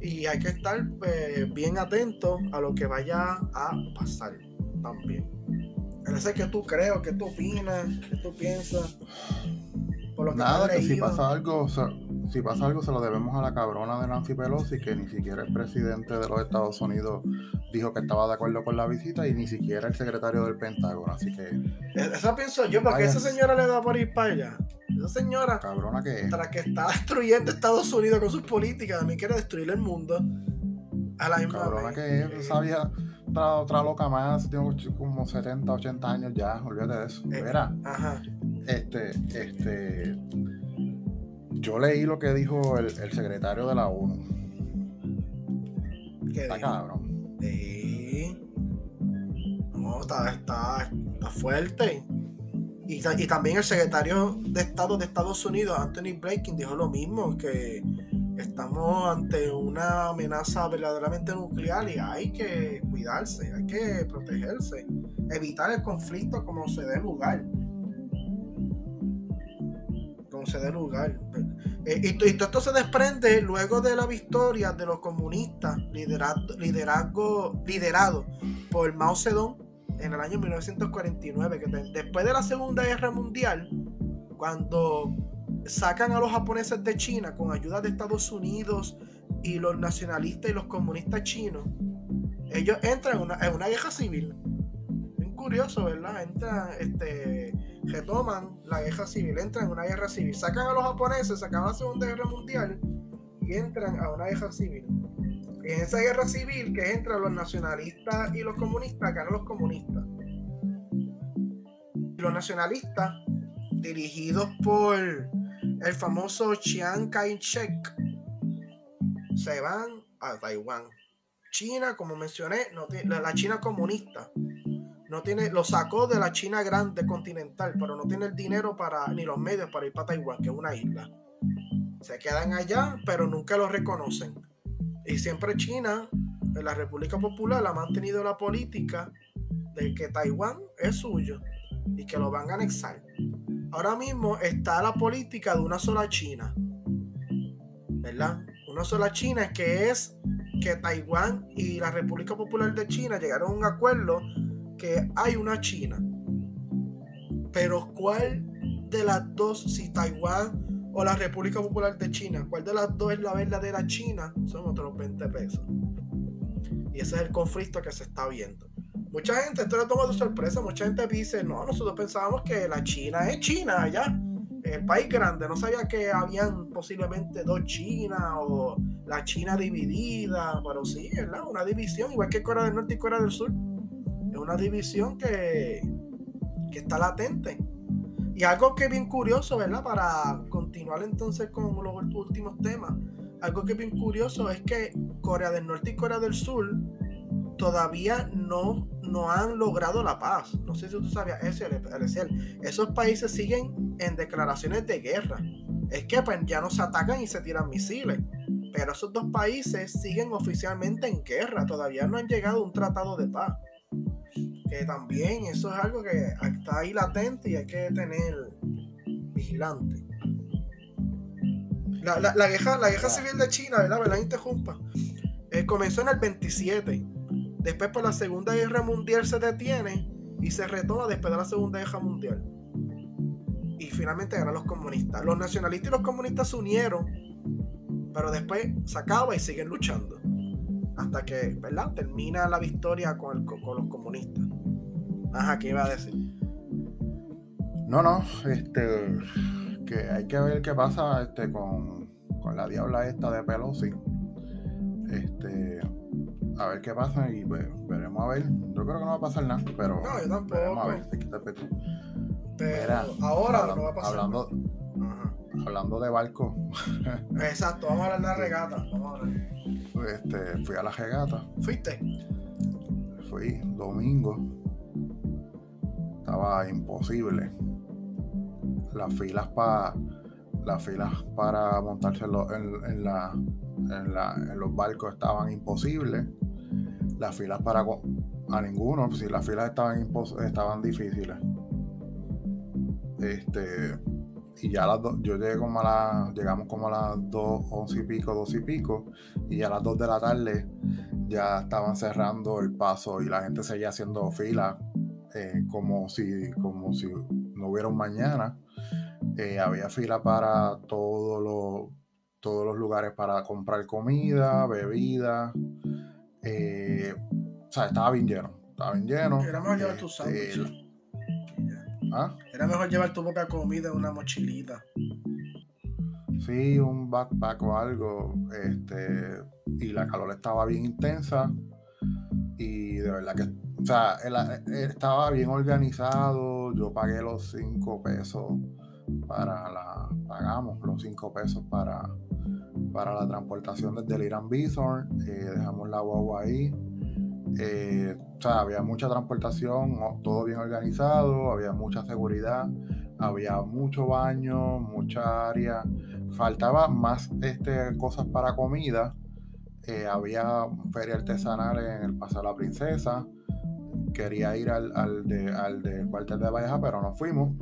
Y hay que estar pues, bien atentos a lo que vaya a pasar también. No sé qué tú crees, qué tú opinas, qué tú piensas. Por lo que Nada, que si pasa algo, si pasa algo se lo debemos a la cabrona de Nancy Pelosi, que ni siquiera el presidente de los Estados Unidos dijo que estaba de acuerdo con la visita y ni siquiera el secretario del Pentágono, así que... E-, eso pienso yo, porque esa señora le da por ir para allá. Esa señora, cabrona que tras que está destruyendo Estados Unidos con sus políticas, también quiere destruir el mundo. A la misma cabrona que es, sabía otra, loca más, tiene como 70, 80 años ya, olvídate de eso. Eh, ajá. Este, este yo leí lo que dijo el, secretario de la ONU. ¿Qué está cabrón. Sí. No, está, está, fuerte. Y, y, también el secretario de Estado de Estados Unidos, Anthony Blinken, dijo lo mismo, que estamos ante una amenaza verdaderamente nuclear y hay que cuidarse, hay que protegerse, evitar el conflicto como se dé lugar se dé lugar. Eh, y, todo esto se desprende luego de la victoria de los comunistas liderado, liderazgo, liderado por Mao Zedong en el año 1949, que después de la Segunda Guerra Mundial, cuando sacan a los japoneses de China con ayuda de Estados Unidos y los nacionalistas y los comunistas chinos, ellos entran en una, en una guerra civil. Bien curioso, ¿verdad? Entran, este, retoman la guerra civil, entran en una guerra civil, sacan a los japoneses, sacan la Segunda Guerra Mundial y entran a una guerra civil. En esa guerra civil que entran los nacionalistas y los comunistas, ganan los comunistas. Y los nacionalistas, dirigidos por el famoso Chiang Kai-shek, se van a Taiwán. China, como mencioné, no, la China comunista no tiene, lo sacó de la China grande continental, pero no tiene el dinero para, ni los medios para ir para Taiwán, que es una isla. Se quedan allá, pero nunca lo reconocen. Y siempre China, en la República Popular, ha mantenido la política de que Taiwán es suyo y que lo van a anexar. Ahora mismo está la política de una sola China. ¿Verdad? Una sola China que es que Taiwán y la República Popular de China llegaron a un acuerdo que hay una China. Pero ¿cuál de las dos, si Taiwán o la República Popular de China, cuál de las dos es la verdadera China? Son otros 20 pesos. Y ese es el conflicto que se está viendo. Mucha gente, esto lo toma de sorpresa, mucha gente dice, no, nosotros pensábamos que la China es China ya el país grande, no sabía que habían posiblemente dos Chinas o la China dividida, pero sí, ¿verdad? Una división, igual que Corea del Norte y Corea del Sur. Es una división que, que está latente. Y algo que es bien curioso, ¿verdad? Para continuar entonces con los últimos temas. Algo que es bien curioso es que Corea del Norte y Corea del Sur todavía no, no han logrado la paz. No sé si tú sabías eso, Esos países siguen en declaraciones de guerra. Es que pues, ya no se atacan y se tiran misiles. Pero esos dos países siguen oficialmente en guerra. Todavía no han llegado a un tratado de paz. Que también eso es algo que está ahí latente y hay que tener vigilante. La, la, guerra, la guerra civil de China, ¿verdad? ¿verdad? Interrumpa. Eh, comenzó en el 27 Después por la Segunda Guerra Mundial se detiene y se retoma después de la Segunda Guerra Mundial. Y finalmente ganan los comunistas. Los nacionalistas y los comunistas se unieron, pero después se acaba y siguen luchando. Hasta que, ¿verdad? Termina la victoria con, los comunistas. Ajá, ¿qué iba a decir? No, no, este, que hay que ver qué pasa este, con, con la diabla esta de Pelosi. Este, a ver qué pasa y pues, veremos a ver. Yo creo que no va a pasar nada, pero. No, yo tampoco. Veremos a ver. Pero ahora no va a pasar. Hablando, hablando de barco. Exacto, vamos a hablar de la regata. Vamos a Este, fui a la regata. ¿Fuiste? Fui domingo. Estaba imposible. Las filas para las filas para montarse en, en, la, en, la, en los barcos estaban imposibles las filas para a ninguno, si las filas estaban estaban difíciles. Este y ya las dos, yo llegué como a las, llegamos como a las 2, 11 y pico, 12 y pico, y ya a las 2 de la tarde ya estaban cerrando el paso y la gente seguía haciendo fila eh, como si como si no hubiera un mañana. Eh, había fila para todos los todos los lugares para comprar comida, bebida, eh, o sea, estaba bien lleno. Estaba bien lleno. Era mejor llevar tu este, sándwich. ¿Ah? Era mejor llevar tu poca comida en una mochilita. Sí, un backpack o algo. Este, y la calor estaba bien intensa. Y de verdad que, o sea, estaba bien organizado. Yo pagué los 5 pesos para la. Pagamos los 5 pesos para para la transportación desde el Irán Bison, eh, dejamos la guagua ahí. Eh, o sea, había mucha transportación, todo bien organizado, había mucha seguridad, había mucho baño, mucha área. Faltaba más este, cosas para comida. Eh, había feria artesanal en el Paso de la Princesa. Quería ir al, al, de, al de cuartel de Valleja, pero no fuimos.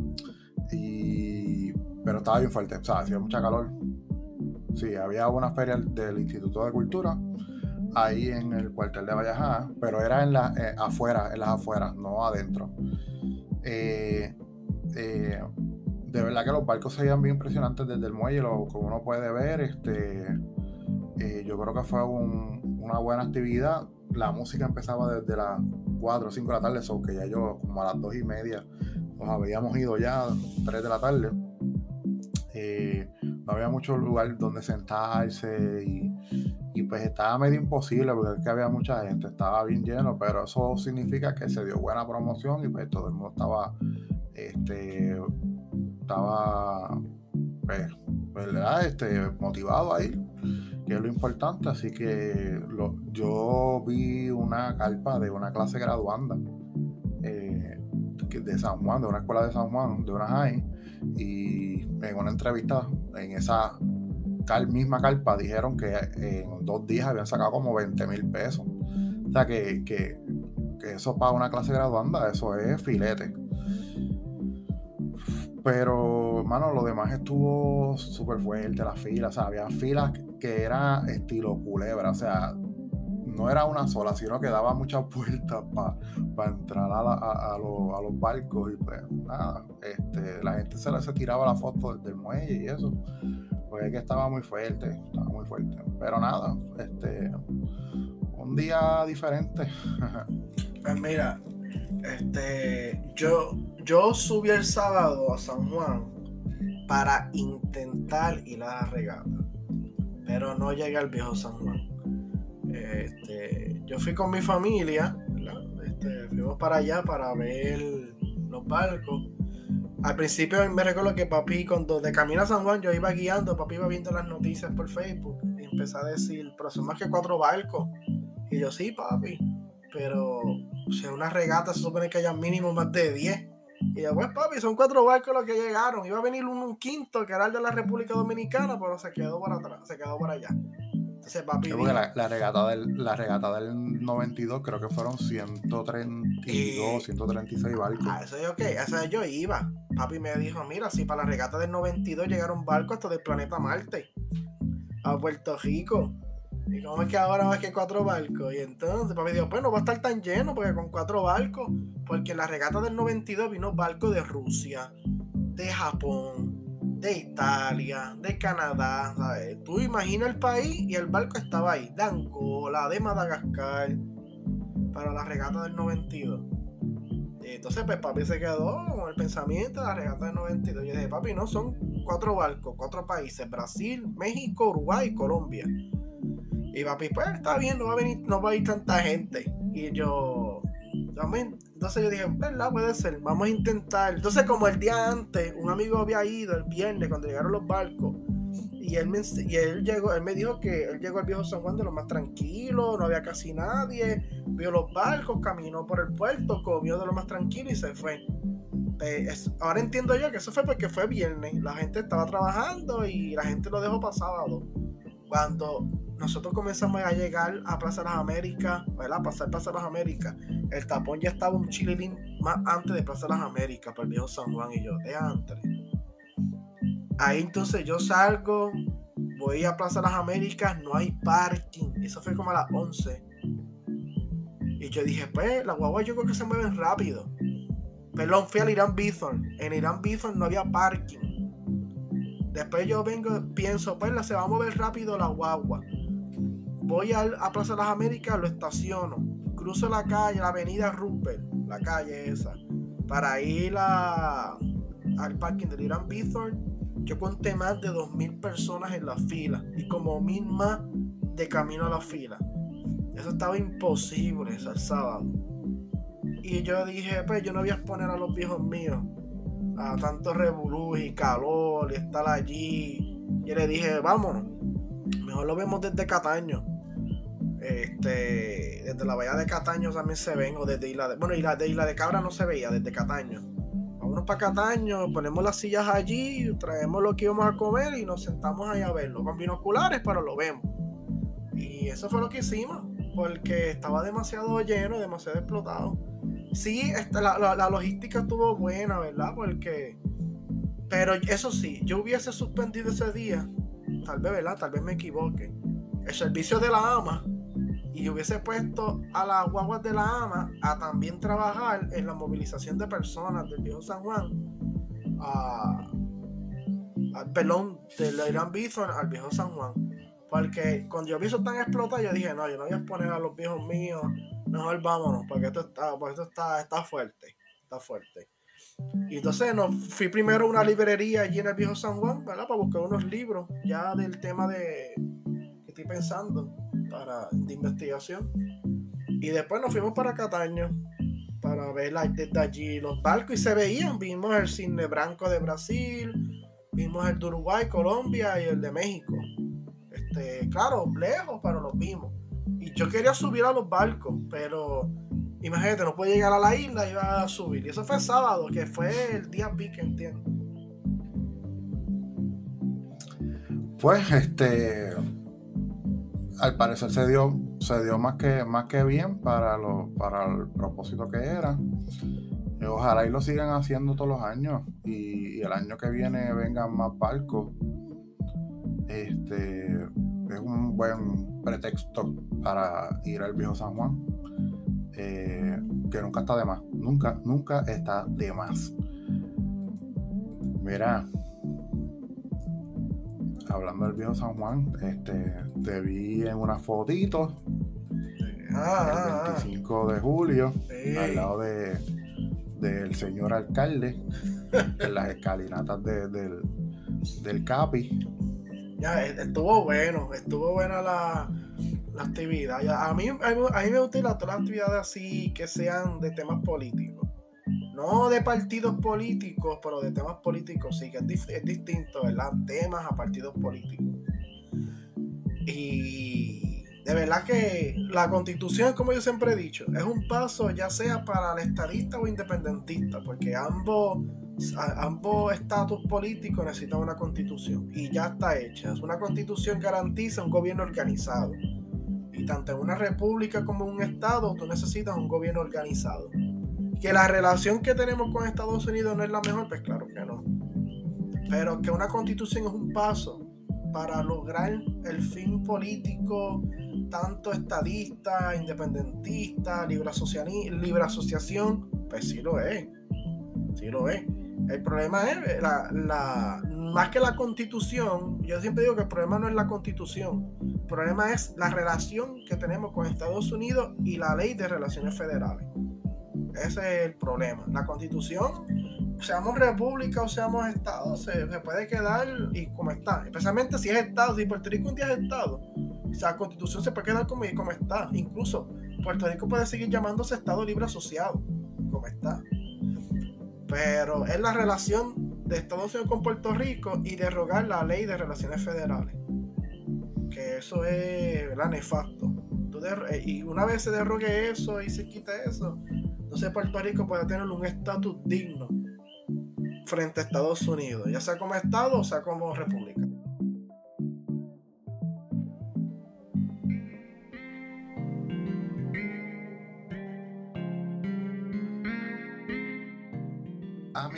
Y, pero estaba bien fuerte, o sea, hacía mucha calor Sí, había una feria del Instituto de Cultura ahí en el cuartel de Vallajá, pero era en la eh, en las afueras, no adentro. Eh, eh, de verdad que los barcos se veían bien impresionantes desde el muelle, como uno puede ver, este, yo creo que fue una buena actividad. La música empezaba desde las 4 o 5 de la tarde, so que ya yo como a las 2 y media nos habíamos ido ya, 3 de la tarde no había mucho lugar donde sentarse y, pues estaba medio imposible porque había mucha gente, estaba bien lleno, pero eso significa que se dio buena promoción y pues todo el mundo estaba, este, estaba, pues, ¿verdad? Este, motivado a ir, que es lo importante, así que yo vi una carpa de una clase graduanda eh, de San Juan, de una escuela de San Juan, de una high, y en una entrevista en esa misma carpa dijeron que en dos días habían sacado como 20 mil pesos. O sea que, que, eso para una clase graduanda, eso es filete. Pero, hermano, lo demás estuvo súper fuerte, la fila. O sea, había filas que era estilo culebra. O sea, no era una sola, sino que daba muchas vueltas para entrar a, los, barcos y pues nada, este, la gente se, se tiraba la foto del muelle y eso, porque es que estaba muy fuerte, estaba muy fuerte. Pero nada, este, un día diferente. Pues mira, este, yo, yo subí el sábado a San Juan para intentar ir a la regata, pero no llegué al viejo San Juan. Este, yo fui con mi familia, este, fuimos para allá para ver los barcos. Al principio me recuerdo que papi, cuando de camino a San Juan, yo iba guiando, papi iba viendo las noticias por Facebook y empezó a decir, pero son más que cuatro barcos. Y yo, sí, papi, pero si una regata se supone que haya mínimo más de 10. Y yo, pues papi, son cuatro barcos los que llegaron. Iba a venir un, quinto, que era el de la República Dominicana, pero se quedó por atrás, se quedó por allá. Entonces, papi. la, regata del, la regata del 92 creo que fueron 132, 136 barcos. Ah, eso yo qué, eso yo iba. Papi me dijo, mira, si para la regata del 92 llegaron barcos hasta del planeta Marte, a Puerto Rico. Y como es que ahora más que cuatro barcos. Y entonces papi dijo, pues no va a estar tan lleno porque con cuatro barcos. Porque en la regata del 92 vino barcos de Rusia, de Japón, de Italia, de Canadá. Tú imaginas el país y el barco estaba ahí. De Angola, de Madagascar. Para la regata del 92. Y entonces pues papi se quedó con el pensamiento de la regata del 92. Yo dije, papi, no, son cuatro barcos, cuatro países. Brasil, México, Uruguay y Colombia. Y papi, pues está bien, no va a venir, no va a ir tanta gente. Y yo, entonces yo dije, ¿verdad? Puede ser, vamos a intentar. Entonces, como el día antes, un amigo había ido el viernes cuando llegaron los barcos. Y él, me, y él llegó, él me dijo que él llegó al viejo San Juan de lo más tranquilo, no había casi nadie, vio los barcos, caminó por el puerto, comió de lo más tranquilo y se fue. Ahora entiendo yo que eso fue porque fue viernes, la gente estaba trabajando y la gente lo dejó para sábado. Cuando nosotros comenzamos a llegar a Plaza de las Américas, ¿verdad? Pasar Plaza de las Américas, el tapón ya estaba un chililín más antes de Plaza de las Américas, por el viejo San Juan y yo, de antes. Ahí entonces yo salgo, voy a Plaza de las Américas, no hay parking. Eso fue como a las 11. Y yo dije, pues, las guaguas yo creo que se mueven rápido. Perdón, fui al Irán Bithorn. En Irán Bithorn no había parking. Después yo vengo, pienso, pues se va a mover rápido la guagua. Voy a, a Plaza de las Américas, lo estaciono. Cruzo la calle, la avenida Rupert, la calle esa, para ir a, al parking del Irán Bithorn. Yo conté más de 2.000 personas en la fila y como mil de camino a la fila. Eso estaba imposible, ese sábado. Y yo dije, pues yo no voy a exponer a los viejos míos a tanto revolú y calor y estar allí. Y le dije, vámonos. Mejor lo vemos desde Cataño. Este, desde la bahía de Cataño también se ven, o desde Isla de, bueno, Isla de Isla de Cabra no se veía, desde Cataño. Vámonos para Cataño, ponemos las sillas allí, traemos lo que íbamos a comer y nos sentamos ahí a verlo, con binoculares, pero lo vemos. Y eso fue lo que hicimos, porque estaba demasiado lleno, demasiado explotado sí, este, la, logística estuvo buena, ¿verdad? Porque. Pero eso sí, yo hubiese suspendido ese día, tal vez, ¿verdad? Tal vez me equivoque. El servicio de la AMA y hubiese puesto a las guaguas de la AMA a también trabajar en la movilización de personas del viejo San Juan a, al pelón del Irán Bison al viejo San Juan. Porque cuando yo vi eso tan explotado, yo dije, no, yo no voy a exponer a los viejos míos mejor vámonos, porque esto está, porque esto está, está fuerte, está fuerte. Y entonces nos fui primero a una librería allí en el viejo San Juan, ¿verdad? Para buscar unos libros ya del tema de que estoy pensando para de investigación. Y después nos fuimos para Cataño para ver desde allí los barcos y se veían. Vimos el cine Branco de Brasil, vimos el de Uruguay, Colombia y el de México. Este, claro, lejos, pero los vimos yo quería subir a los barcos, pero imagínate, no puedo llegar a la isla y iba a subir. Y eso fue sábado, que fue el día pique, entiendo. Pues este al parecer se dio, se dio más que, más que bien para, lo, para el propósito que era. Ojalá y lo sigan haciendo todos los años. Y, y, el año que viene vengan más barcos. Este, es un buen pretexto para ir al viejo San Juan. Eh, que nunca está de más. Nunca, nunca está de más. Mira, hablando del viejo San Juan, este, te vi en una fotito Ah, el ah, 25 de julio, Sí. al lado de, del señor alcalde, en las escalinatas de- del, del CAPI. Ya, e- estuvo bueno, estuvo buena la, la actividad. A, mí, a, mí, a me gustan las- todas las actividades así que sean de temas políticos. No de partidos políticos, pero de temas políticos sí, que es, es distinto, ¿verdad? Temas a partidos políticos. Y de verdad que la constitución, como yo siempre he dicho, es un paso ya sea para el estadista o independentista, porque ambos ambos estatus políticos necesitan una constitución y ya está hecha. Una constitución garantiza un gobierno organizado. Y tanto en una república como en un estado, tú necesitas un gobierno organizado. Que la relación que tenemos con Estados Unidos no es la mejor, pues claro que no. Pero que una constitución es un paso para lograr el fin político, tanto estadista, independentista, libre, asociación, pues sí lo es. Sí lo es. El problema es la, la- más que la constitución, yo siempre digo que el problema no es la constitución, el problema es la relación que tenemos con Estados Unidos y la ley de relaciones federales. Ese es el problema. La constitución, seamos república o seamos estado, se, puede quedar y como está. Especialmente si es estado, si Puerto Rico un día es estado, o la constitución se puede quedar como, como está. Incluso Puerto Rico puede seguir llamándose Estado Libre Asociado, como está pero es la relación de Estados Unidos con Puerto Rico y derogar la ley de relaciones federales. Que eso es ¿verdad? nefasto. Eh, y una vez se derrogue eso y se quite eso, entonces Puerto Rico puede tener un estatus digno frente a Estados Unidos, ya sea como Estado o sea como República.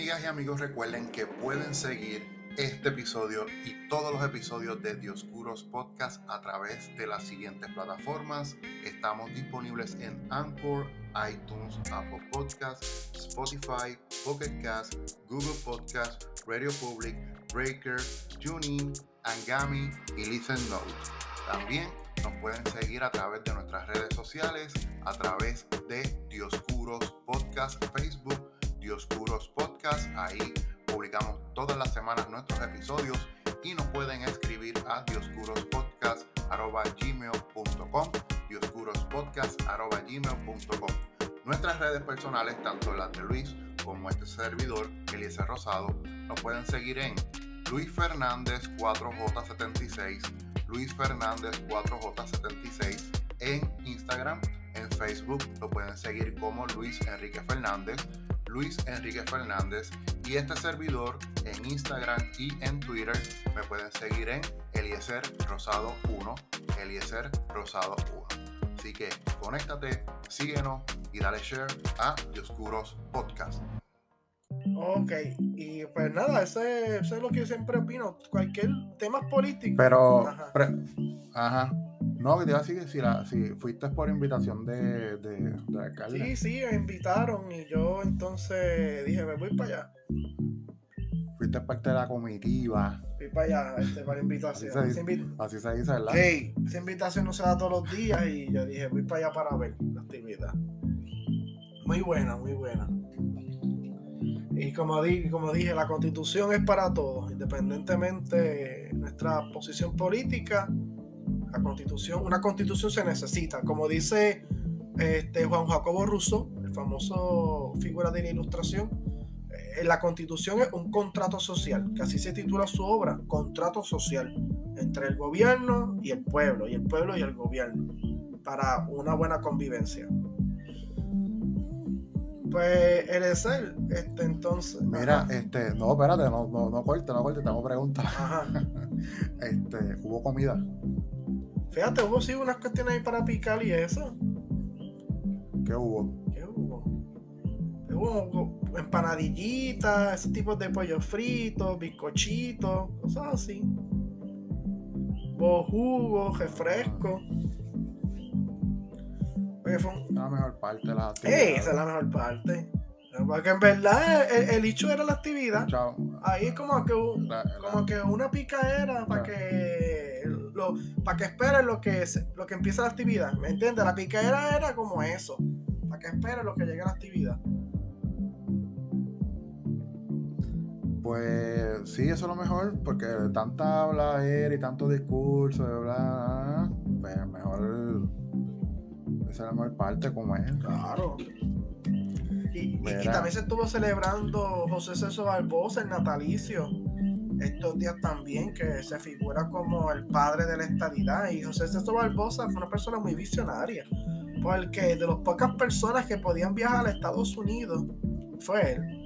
Amigas y amigos, recuerden que pueden seguir este episodio y todos los episodios de Dioscuros Podcast a través de las siguientes plataformas. Estamos disponibles en Anchor, iTunes, Apple Podcasts, Spotify, Pocket Cast, Google Podcast, Radio Public, Breaker, TuneIn, Angami y Listen Notes. También nos pueden seguir a través de nuestras redes sociales, a través de Dioscuros Podcast Facebook, Dioscuros Podcast. Ahí publicamos todas las semanas nuestros episodios y nos pueden escribir a dioscurospodcast.gmail.com dioscurospodcast.gmail.com Nuestras redes personales, tanto las de Luis como este servidor, Eliezer Rosado, nos pueden seguir en Luis Fernández 4J76, Luis Fernández 4J76 en Instagram, en Facebook lo pueden seguir como Luis Enrique Fernández, Luis Enrique Fernández y este servidor en Instagram y en Twitter me pueden seguir en Eliezer Rosado 1, Eliezer Rosado 1. Así que conéctate, síguenos y dale share a Dioscuros Podcast. Ok, y pues nada, eso es, eso es lo que yo siempre opino. Cualquier tema político. Pero, Ajá. pre- ajá. No, que te iba a decir que si, la, si fuiste por invitación de, de, de alcalde. Sí, sí, me invitaron y yo entonces dije, me voy para allá. Fuiste parte de la comitiva. Fui para allá, este, para la invitación. Así se invi- Así se dice, ¿verdad? Ey, esa invitación no se da todos los días y yo dije, voy para allá para ver la actividad. Muy buena, muy buena. Y como, di- como dije, la constitución es para todos, independientemente de nuestra posición política. La constitución, una constitución se necesita. Como dice este, Juan Jacobo Rousseau, el famoso figura de la ilustración, eh, la constitución es un contrato social, que así se titula su obra, contrato social, entre el gobierno y el pueblo, y el pueblo y el gobierno, para una buena convivencia. Pues el ser, este entonces. Mira, ajá, este, no, espérate, no, no, no corte, no corte, tengo preguntas. ajá. Este, ¿hubo comida? Fíjate, hubo sí unas cuestiones ahí para picar y eso. ¿Qué hubo? ¿Qué hubo? Hubo empanadillitas, ese tipo de pollo frito, bizcochitos, cosas así. hubo jugo, refresco. Oye, fue La mejor parte de la actividad. esa es la mejor parte. Porque en verdad el, hecho era la actividad. Ahí es como que, como que una picaera para que lo, para que esperen lo que lo que empieza la actividad. ¿Me entiendes? La picaera era como eso. Para que esperen lo que llegue la actividad. Pues sí, eso es lo mejor, porque tanta habla y tanto discurso, bla, pues mejor esa es la mejor parte como es. Claro. Y, también se estuvo celebrando José César Barbosa, el natalicio, estos días también, que se figura como el padre de la estadidad. Y José César Barbosa fue una persona muy visionaria, porque de las pocas personas que podían viajar a Estados Unidos, fue él.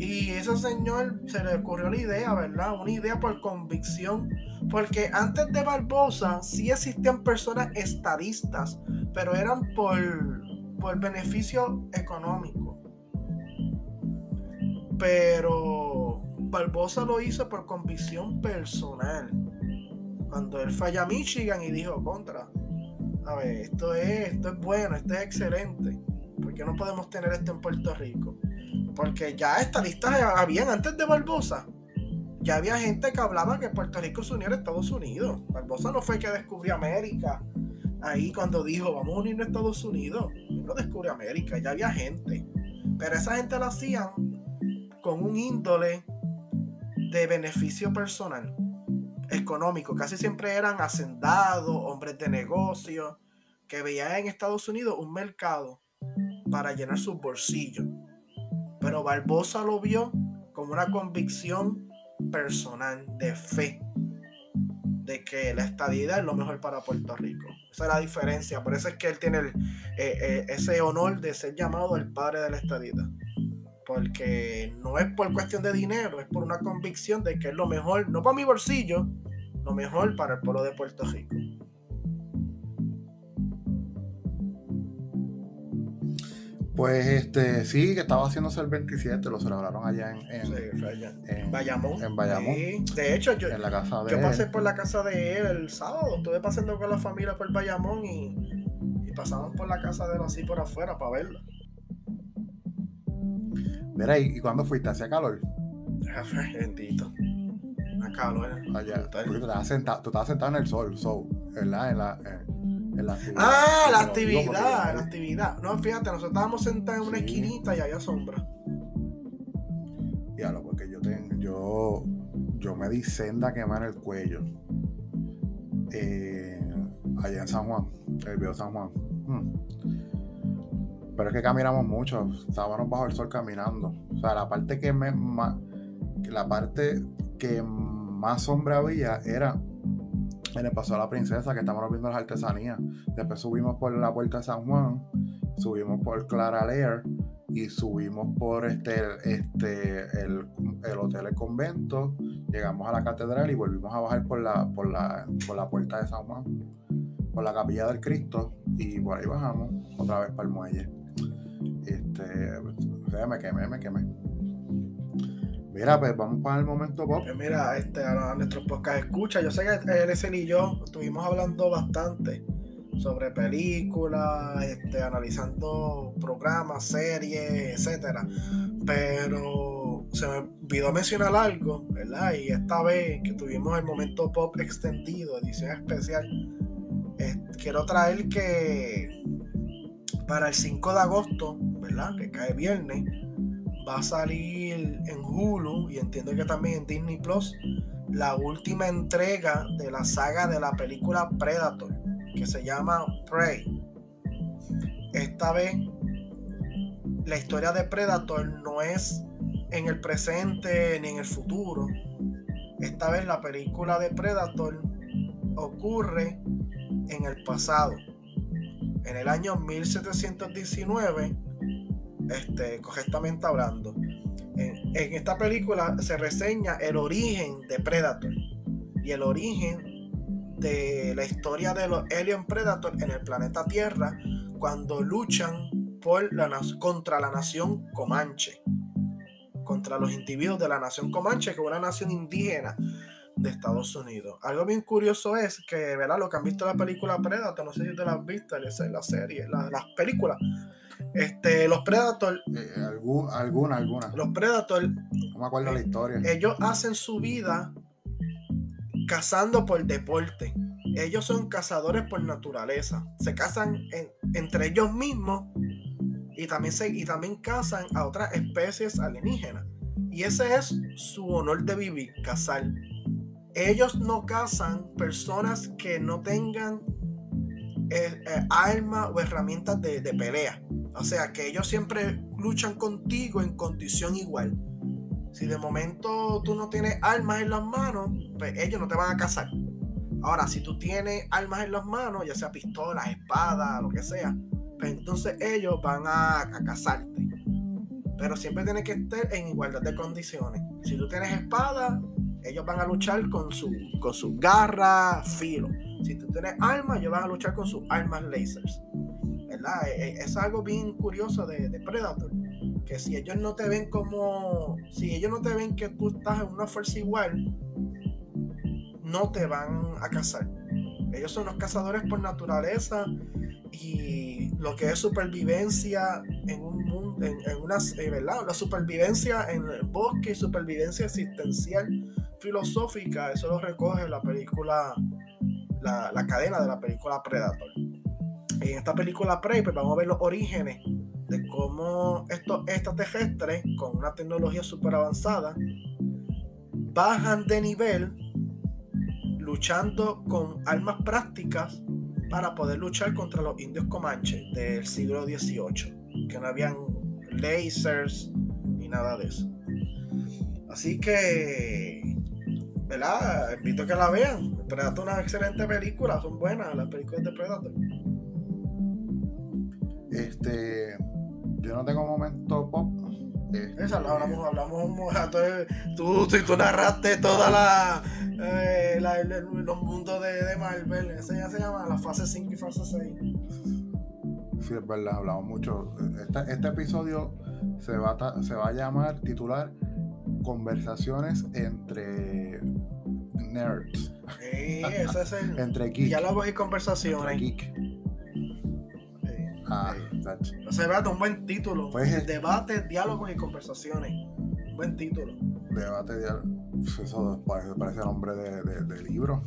Y ese señor se le ocurrió la idea, ¿verdad? Una idea por convicción. Porque antes de Barbosa sí existían personas estadistas, pero eran por, por beneficio económico. Pero Barbosa lo hizo por convicción personal. Cuando él fue a Michigan y dijo, contra, a ver, esto es, esto es bueno, esto es excelente. ¿Por qué no podemos tener esto en Puerto Rico? Porque ya estadistas habían antes de Barbosa. Ya había gente que hablaba que Puerto Rico se uniera a Estados Unidos. Barbosa no fue que descubrió América. Ahí cuando dijo, vamos a unirnos a Estados Unidos. no descubrió América, ya había gente. Pero esa gente lo hacían con un índole de beneficio personal, económico. Casi siempre eran hacendados, hombres de negocio, que veían en Estados Unidos un mercado para llenar sus bolsillos. Pero Barbosa lo vio como una convicción personal de fe de que la estadidad es lo mejor para Puerto Rico. Esa es la diferencia. Por eso es que él tiene eh, eh, ese honor de ser llamado el padre de la estadidad porque no es por cuestión de dinero, es por una convicción de que es lo mejor, no para mi bolsillo, lo mejor para el pueblo de Puerto Rico. Pues este, sí, que estaba haciéndose el 27, lo celebraron allá en, en, Bayamón. En Bayamón. De hecho, yo, pasé por la casa de él el sábado, estuve pasando con la familia por Bayamón y, y pasamos por la casa de él así por afuera para verlo. Mira, ¿y, cuándo fuiste? ¿Hacía calor? Bendito. Una calor. Allá. tú, estabas sentado, tú estabas sentado en el sol, so, ¿verdad? En la, en, la. Ah, la actividad, la actividad. No, fíjate, nosotros estábamos sentados en una esquinita y había sombra. Diablo, porque yo tengo, yo, yo me di senda quemar el cuello. Eh, allá en San Juan, el viejo San Juan. Hmm. Pero es que caminamos mucho, estábamos bajo el sol caminando. O sea, la parte que me más, la parte que más sombra había era en el Paso de la Princesa, que estamos viendo las artesanías. Después subimos por la Puerta de San Juan, subimos por Clara Lair y subimos por este, este el, hotel El Convento, llegamos a la catedral y volvimos a bajar por la, por la, por la puerta de San Juan, por la capilla del Cristo, y por ahí bajamos otra vez para el muelle. Este, me quemé, me quemé. Mira, pues vamos para el momento pop. Pues mira, este, a nuestros podcast escucha, yo sé que él y yo estuvimos hablando bastante sobre películas, este, analizando programas, series, etcétera. Pero se me olvidó mencionar algo, ¿verdad? Y esta vez que tuvimos el momento pop extendido, edición especial, quiero traer que para el 5 de agosto, ¿verdad? Que cae viernes, va a salir en Hulu y entiendo que también en Disney Plus la última entrega de la saga de la película Predator, que se llama Prey. Esta vez la historia de Predator no es en el presente ni en el futuro. Esta vez la película de Predator ocurre en el pasado en el año 1719, este, correctamente hablando. En, esta película se reseña el origen de Predator y el origen de la historia de los Alien Predator en el planeta Tierra cuando luchan por la, contra la nación Comanche, contra los individuos de la nación Comanche, que es una nación indígena de Estados Unidos. Algo bien curioso es que, ¿verdad? Lo que han visto la película Predator, no sé si te la has visto, en la serie, las películas. Este, los Predator. Eh, alguna, alguna. Los Predator. No me acuerdo la historia. Ellos hacen su vida cazando por deporte. Ellos son cazadores por naturaleza. Se cazan entre ellos mismos y también, se, y también cazan a otras especies alienígenas. Y ese es su honor de vivir, cazar. Ellos no cazan personas que no tengan eh, eh, armas o herramientas de, pelea. O sea, que ellos siempre luchan contigo en condición igual. Si de momento tú no tienes armas en las manos, pues ellos no te van a cazar. Ahora, si tú tienes armas en las manos, ya sea pistolas, espadas, lo que sea, pues entonces ellos van a, a cazarte. Pero siempre tiene que estar en igualdad de condiciones. Si tú tienes espada, ellos van a luchar con su, con sus garras, filo. Si tú tienes armas, ellos van a luchar con sus armas lasers. ¿Verdad? E, e, es, algo bien curioso de, de, Predator. Que si ellos no te ven como. Si ellos no te ven que tú estás en una fuerza igual, no te van a cazar. Ellos son los cazadores por naturaleza y lo que es supervivencia en un mundo, en, una, eh, ¿verdad? La supervivencia en el bosque, supervivencia existencial, filosófica, eso lo recoge la película, la, cadena de la película Predator. En esta película Prey, pues vamos a ver los orígenes de cómo estos extraterrestres con una tecnología super avanzada bajan de nivel luchando con armas prácticas para poder luchar contra los indios comanches del siglo XVIII, que no habían lasers ni nada de eso. Así que, ¿verdad? Invito a que la vean. Predator es una excelente película, son buenas las películas de Predator. Este, yo no tengo momento pop. Este, Esa hablamos, hablamos, tú, tú, tú narraste toda la eh, los mundos de, Marvel. Ese ya se llama la fase 5 y fase 6. Sí, es verdad, hablamos mucho. Este, este episodio se va, a, se va a llamar, titular, Conversaciones entre nerds. Sí, ese es el. entre geek. Diálogos y conversaciones. geek. Ah, se va un buen título. Pues, Debate, diálogos y conversaciones. buen título. Debate, diálogos eso parece, parece nombre de, libro.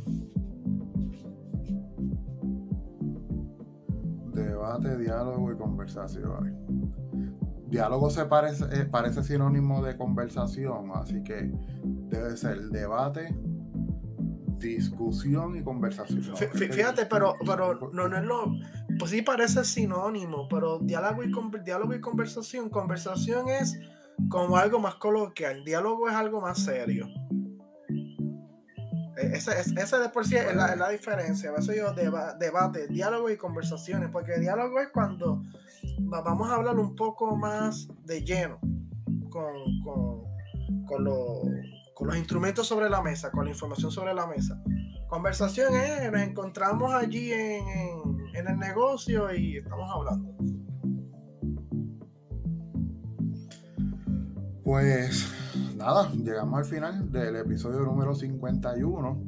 Debate, diálogo y conversaciones. Diálogo se parece, eh, parece sinónimo de conversación, así que debe ser debate, discusión y conversación. Fíjate, pero, pero no, no es lo. Pues sí parece sinónimo, pero diálogo y, diálogo y conversación. Conversación es como algo más coloquial. Diálogo es algo más serio. E, esa, de por sí es la, diferencia. Eso yo debate, diálogo y conversaciones. Porque diálogo es cuando vamos a hablar un poco más de lleno con, con, los instrumentos sobre la mesa, con la información sobre la mesa. Conversación es, nos encontramos allí en, en el negocio y estamos hablando. Pues nada, llegamos al final del episodio número 51.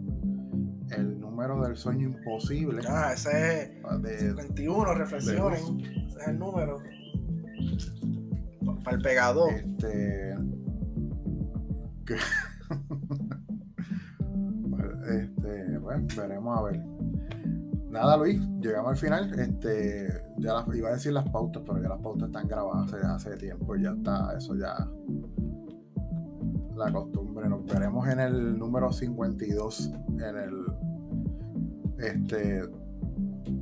El número del sueño imposible. Ah, ese es ah, de, 51, reflexiones. Ese es el número. Para el pegador. Este. este, bueno, veremos a ver. Nada, Luis, llegamos al final. Este, ya las, iba a decir las pautas, pero ya las pautas están grabadas hace, hace tiempo. Ya está, eso ya la costumbre. Nos veremos en el número 52. En el. Este.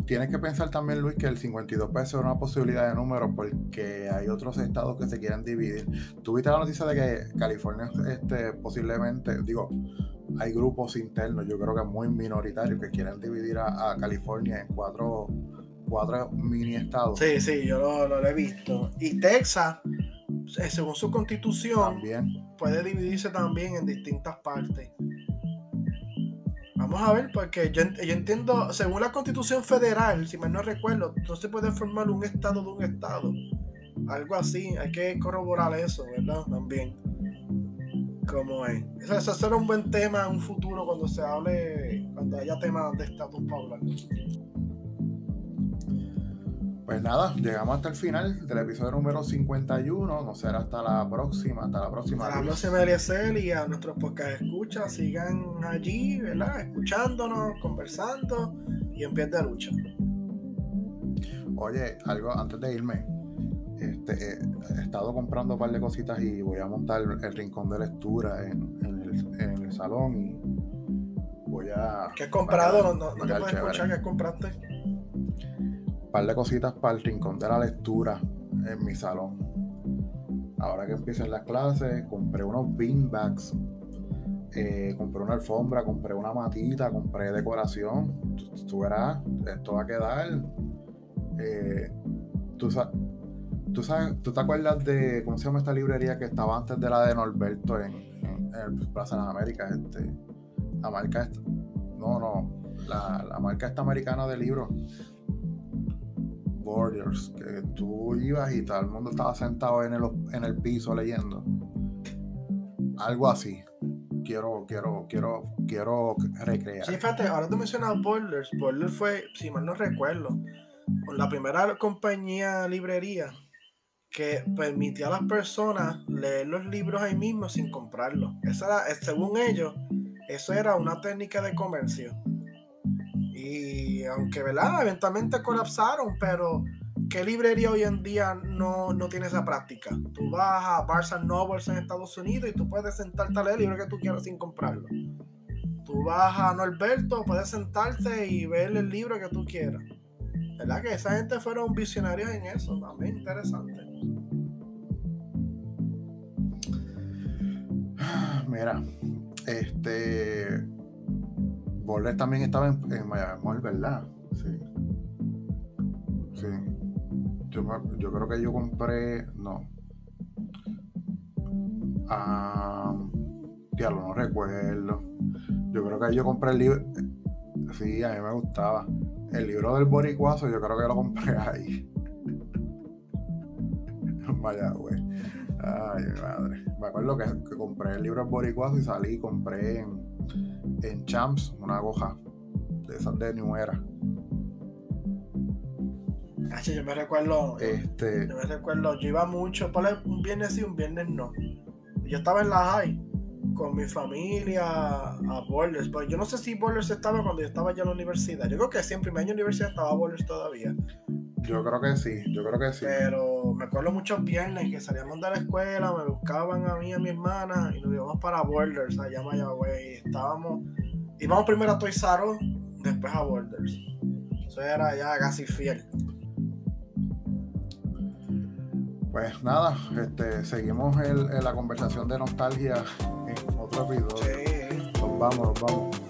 Tienes que pensar también, Luis, que el 52 puede ser una posibilidad de número porque hay otros estados que se quieren dividir. Tuviste la noticia de que California, este, posiblemente, digo, hay grupos internos, yo creo que muy minoritarios, que quieren dividir a, California en cuatro, cuatro mini estados. Sí, sí, yo lo, lo he visto. Y Texas eh, según su constitución, puede dividirse también en distintas partes. Vamos a ver, porque yo, entiendo, según la constitución federal, si mal no recuerdo, no se puede formar un estado de un estado. Algo así, hay que corroborar eso, ¿verdad? También. ¿Cómo es? Eso, eso será un buen tema en un futuro cuando se hable, cuando haya temas de estatus para hablar. Pues nada, llegamos hasta el final del episodio número 51. No será hasta la próxima, hasta la próxima. Hasta la próxima y a nuestros podcast escucha, sigan allí, ¿verdad? Escuchándonos, conversando y en pie de lucha. Oye, algo antes de irme. Este, he estado comprando un par de cositas y voy a montar el, rincón de lectura en, el, salón y voy a. ¿Qué has comprado? No, no, no te puedes escuchar, ¿qué compraste? Par de cositas para el rincón de la lectura en mi salón. Ahora que empiezan las clases, compré unos beanbags, eh, compré una alfombra, compré una matita, compré decoración. Tú, verás, esto va a quedar. Eh, tú, sabes, ¿Tú te acuerdas de cómo se llama esta librería que estaba antes de la de Norberto en, Plaza de las Américas? Este, la marca esta. No, no. La marca esta americana de libros Borders, que tú ibas y todo el mundo estaba sentado en el, en el piso leyendo. Algo así. Quiero, quiero, quiero, quiero recrear. Sí, fíjate, ahora tú mencionas Borders. Borders fue, si mal no recuerdo, la primera compañía librería que permitía a las personas leer los libros ahí mismo sin comprarlos. Esa era, según ellos, eso era una técnica de comercio y aunque, ¿verdad? Eventualmente colapsaron, pero ¿qué librería hoy en día no, tiene esa práctica? Tú vas a Barnes Nobles en Estados Unidos y tú puedes sentarte a leer el libro que tú quieras sin comprarlo. Tú vas a Norberto, puedes sentarte y ver el libro que tú quieras. ¿Verdad? Que esa gente fueron visionarios en eso, también interesante. Mira, este Borges también estaba en, en Miami ¿verdad? Sí. Sí. Yo, yo, creo que yo compré. No. Ah, diablo, no recuerdo. Yo creo que yo compré el libro. Sí, a mí me gustaba. El libro del Boricuazo, yo creo que lo compré ahí. Vaya, güey. Ay, madre. Me acuerdo que, que compré el libro del Boricuazo y salí y compré en en Champs, una aguja de esas de New Era. yo me recuerdo. Este... Yo me recuerdo, yo iba mucho, un viernes sí, un viernes no. Yo estaba en la high con mi familia a Borders, pero yo no sé si Borders estaba cuando yo estaba ya en la universidad. Yo creo que sí, en primer año de universidad estaba Borders todavía. Yo creo que sí, yo creo que sí. Pero me acuerdo muchos viernes que salíamos de la escuela, me buscaban a mí y a mi hermana y nos íbamos para Borders, allá en Mayagüez. Y estábamos, íbamos primero a Toy R después a Borders. Eso era ya casi fiel. Pues nada, este, seguimos el, la conversación de nostalgia en otro episodio. Sí. Nos vamos, nos vamos.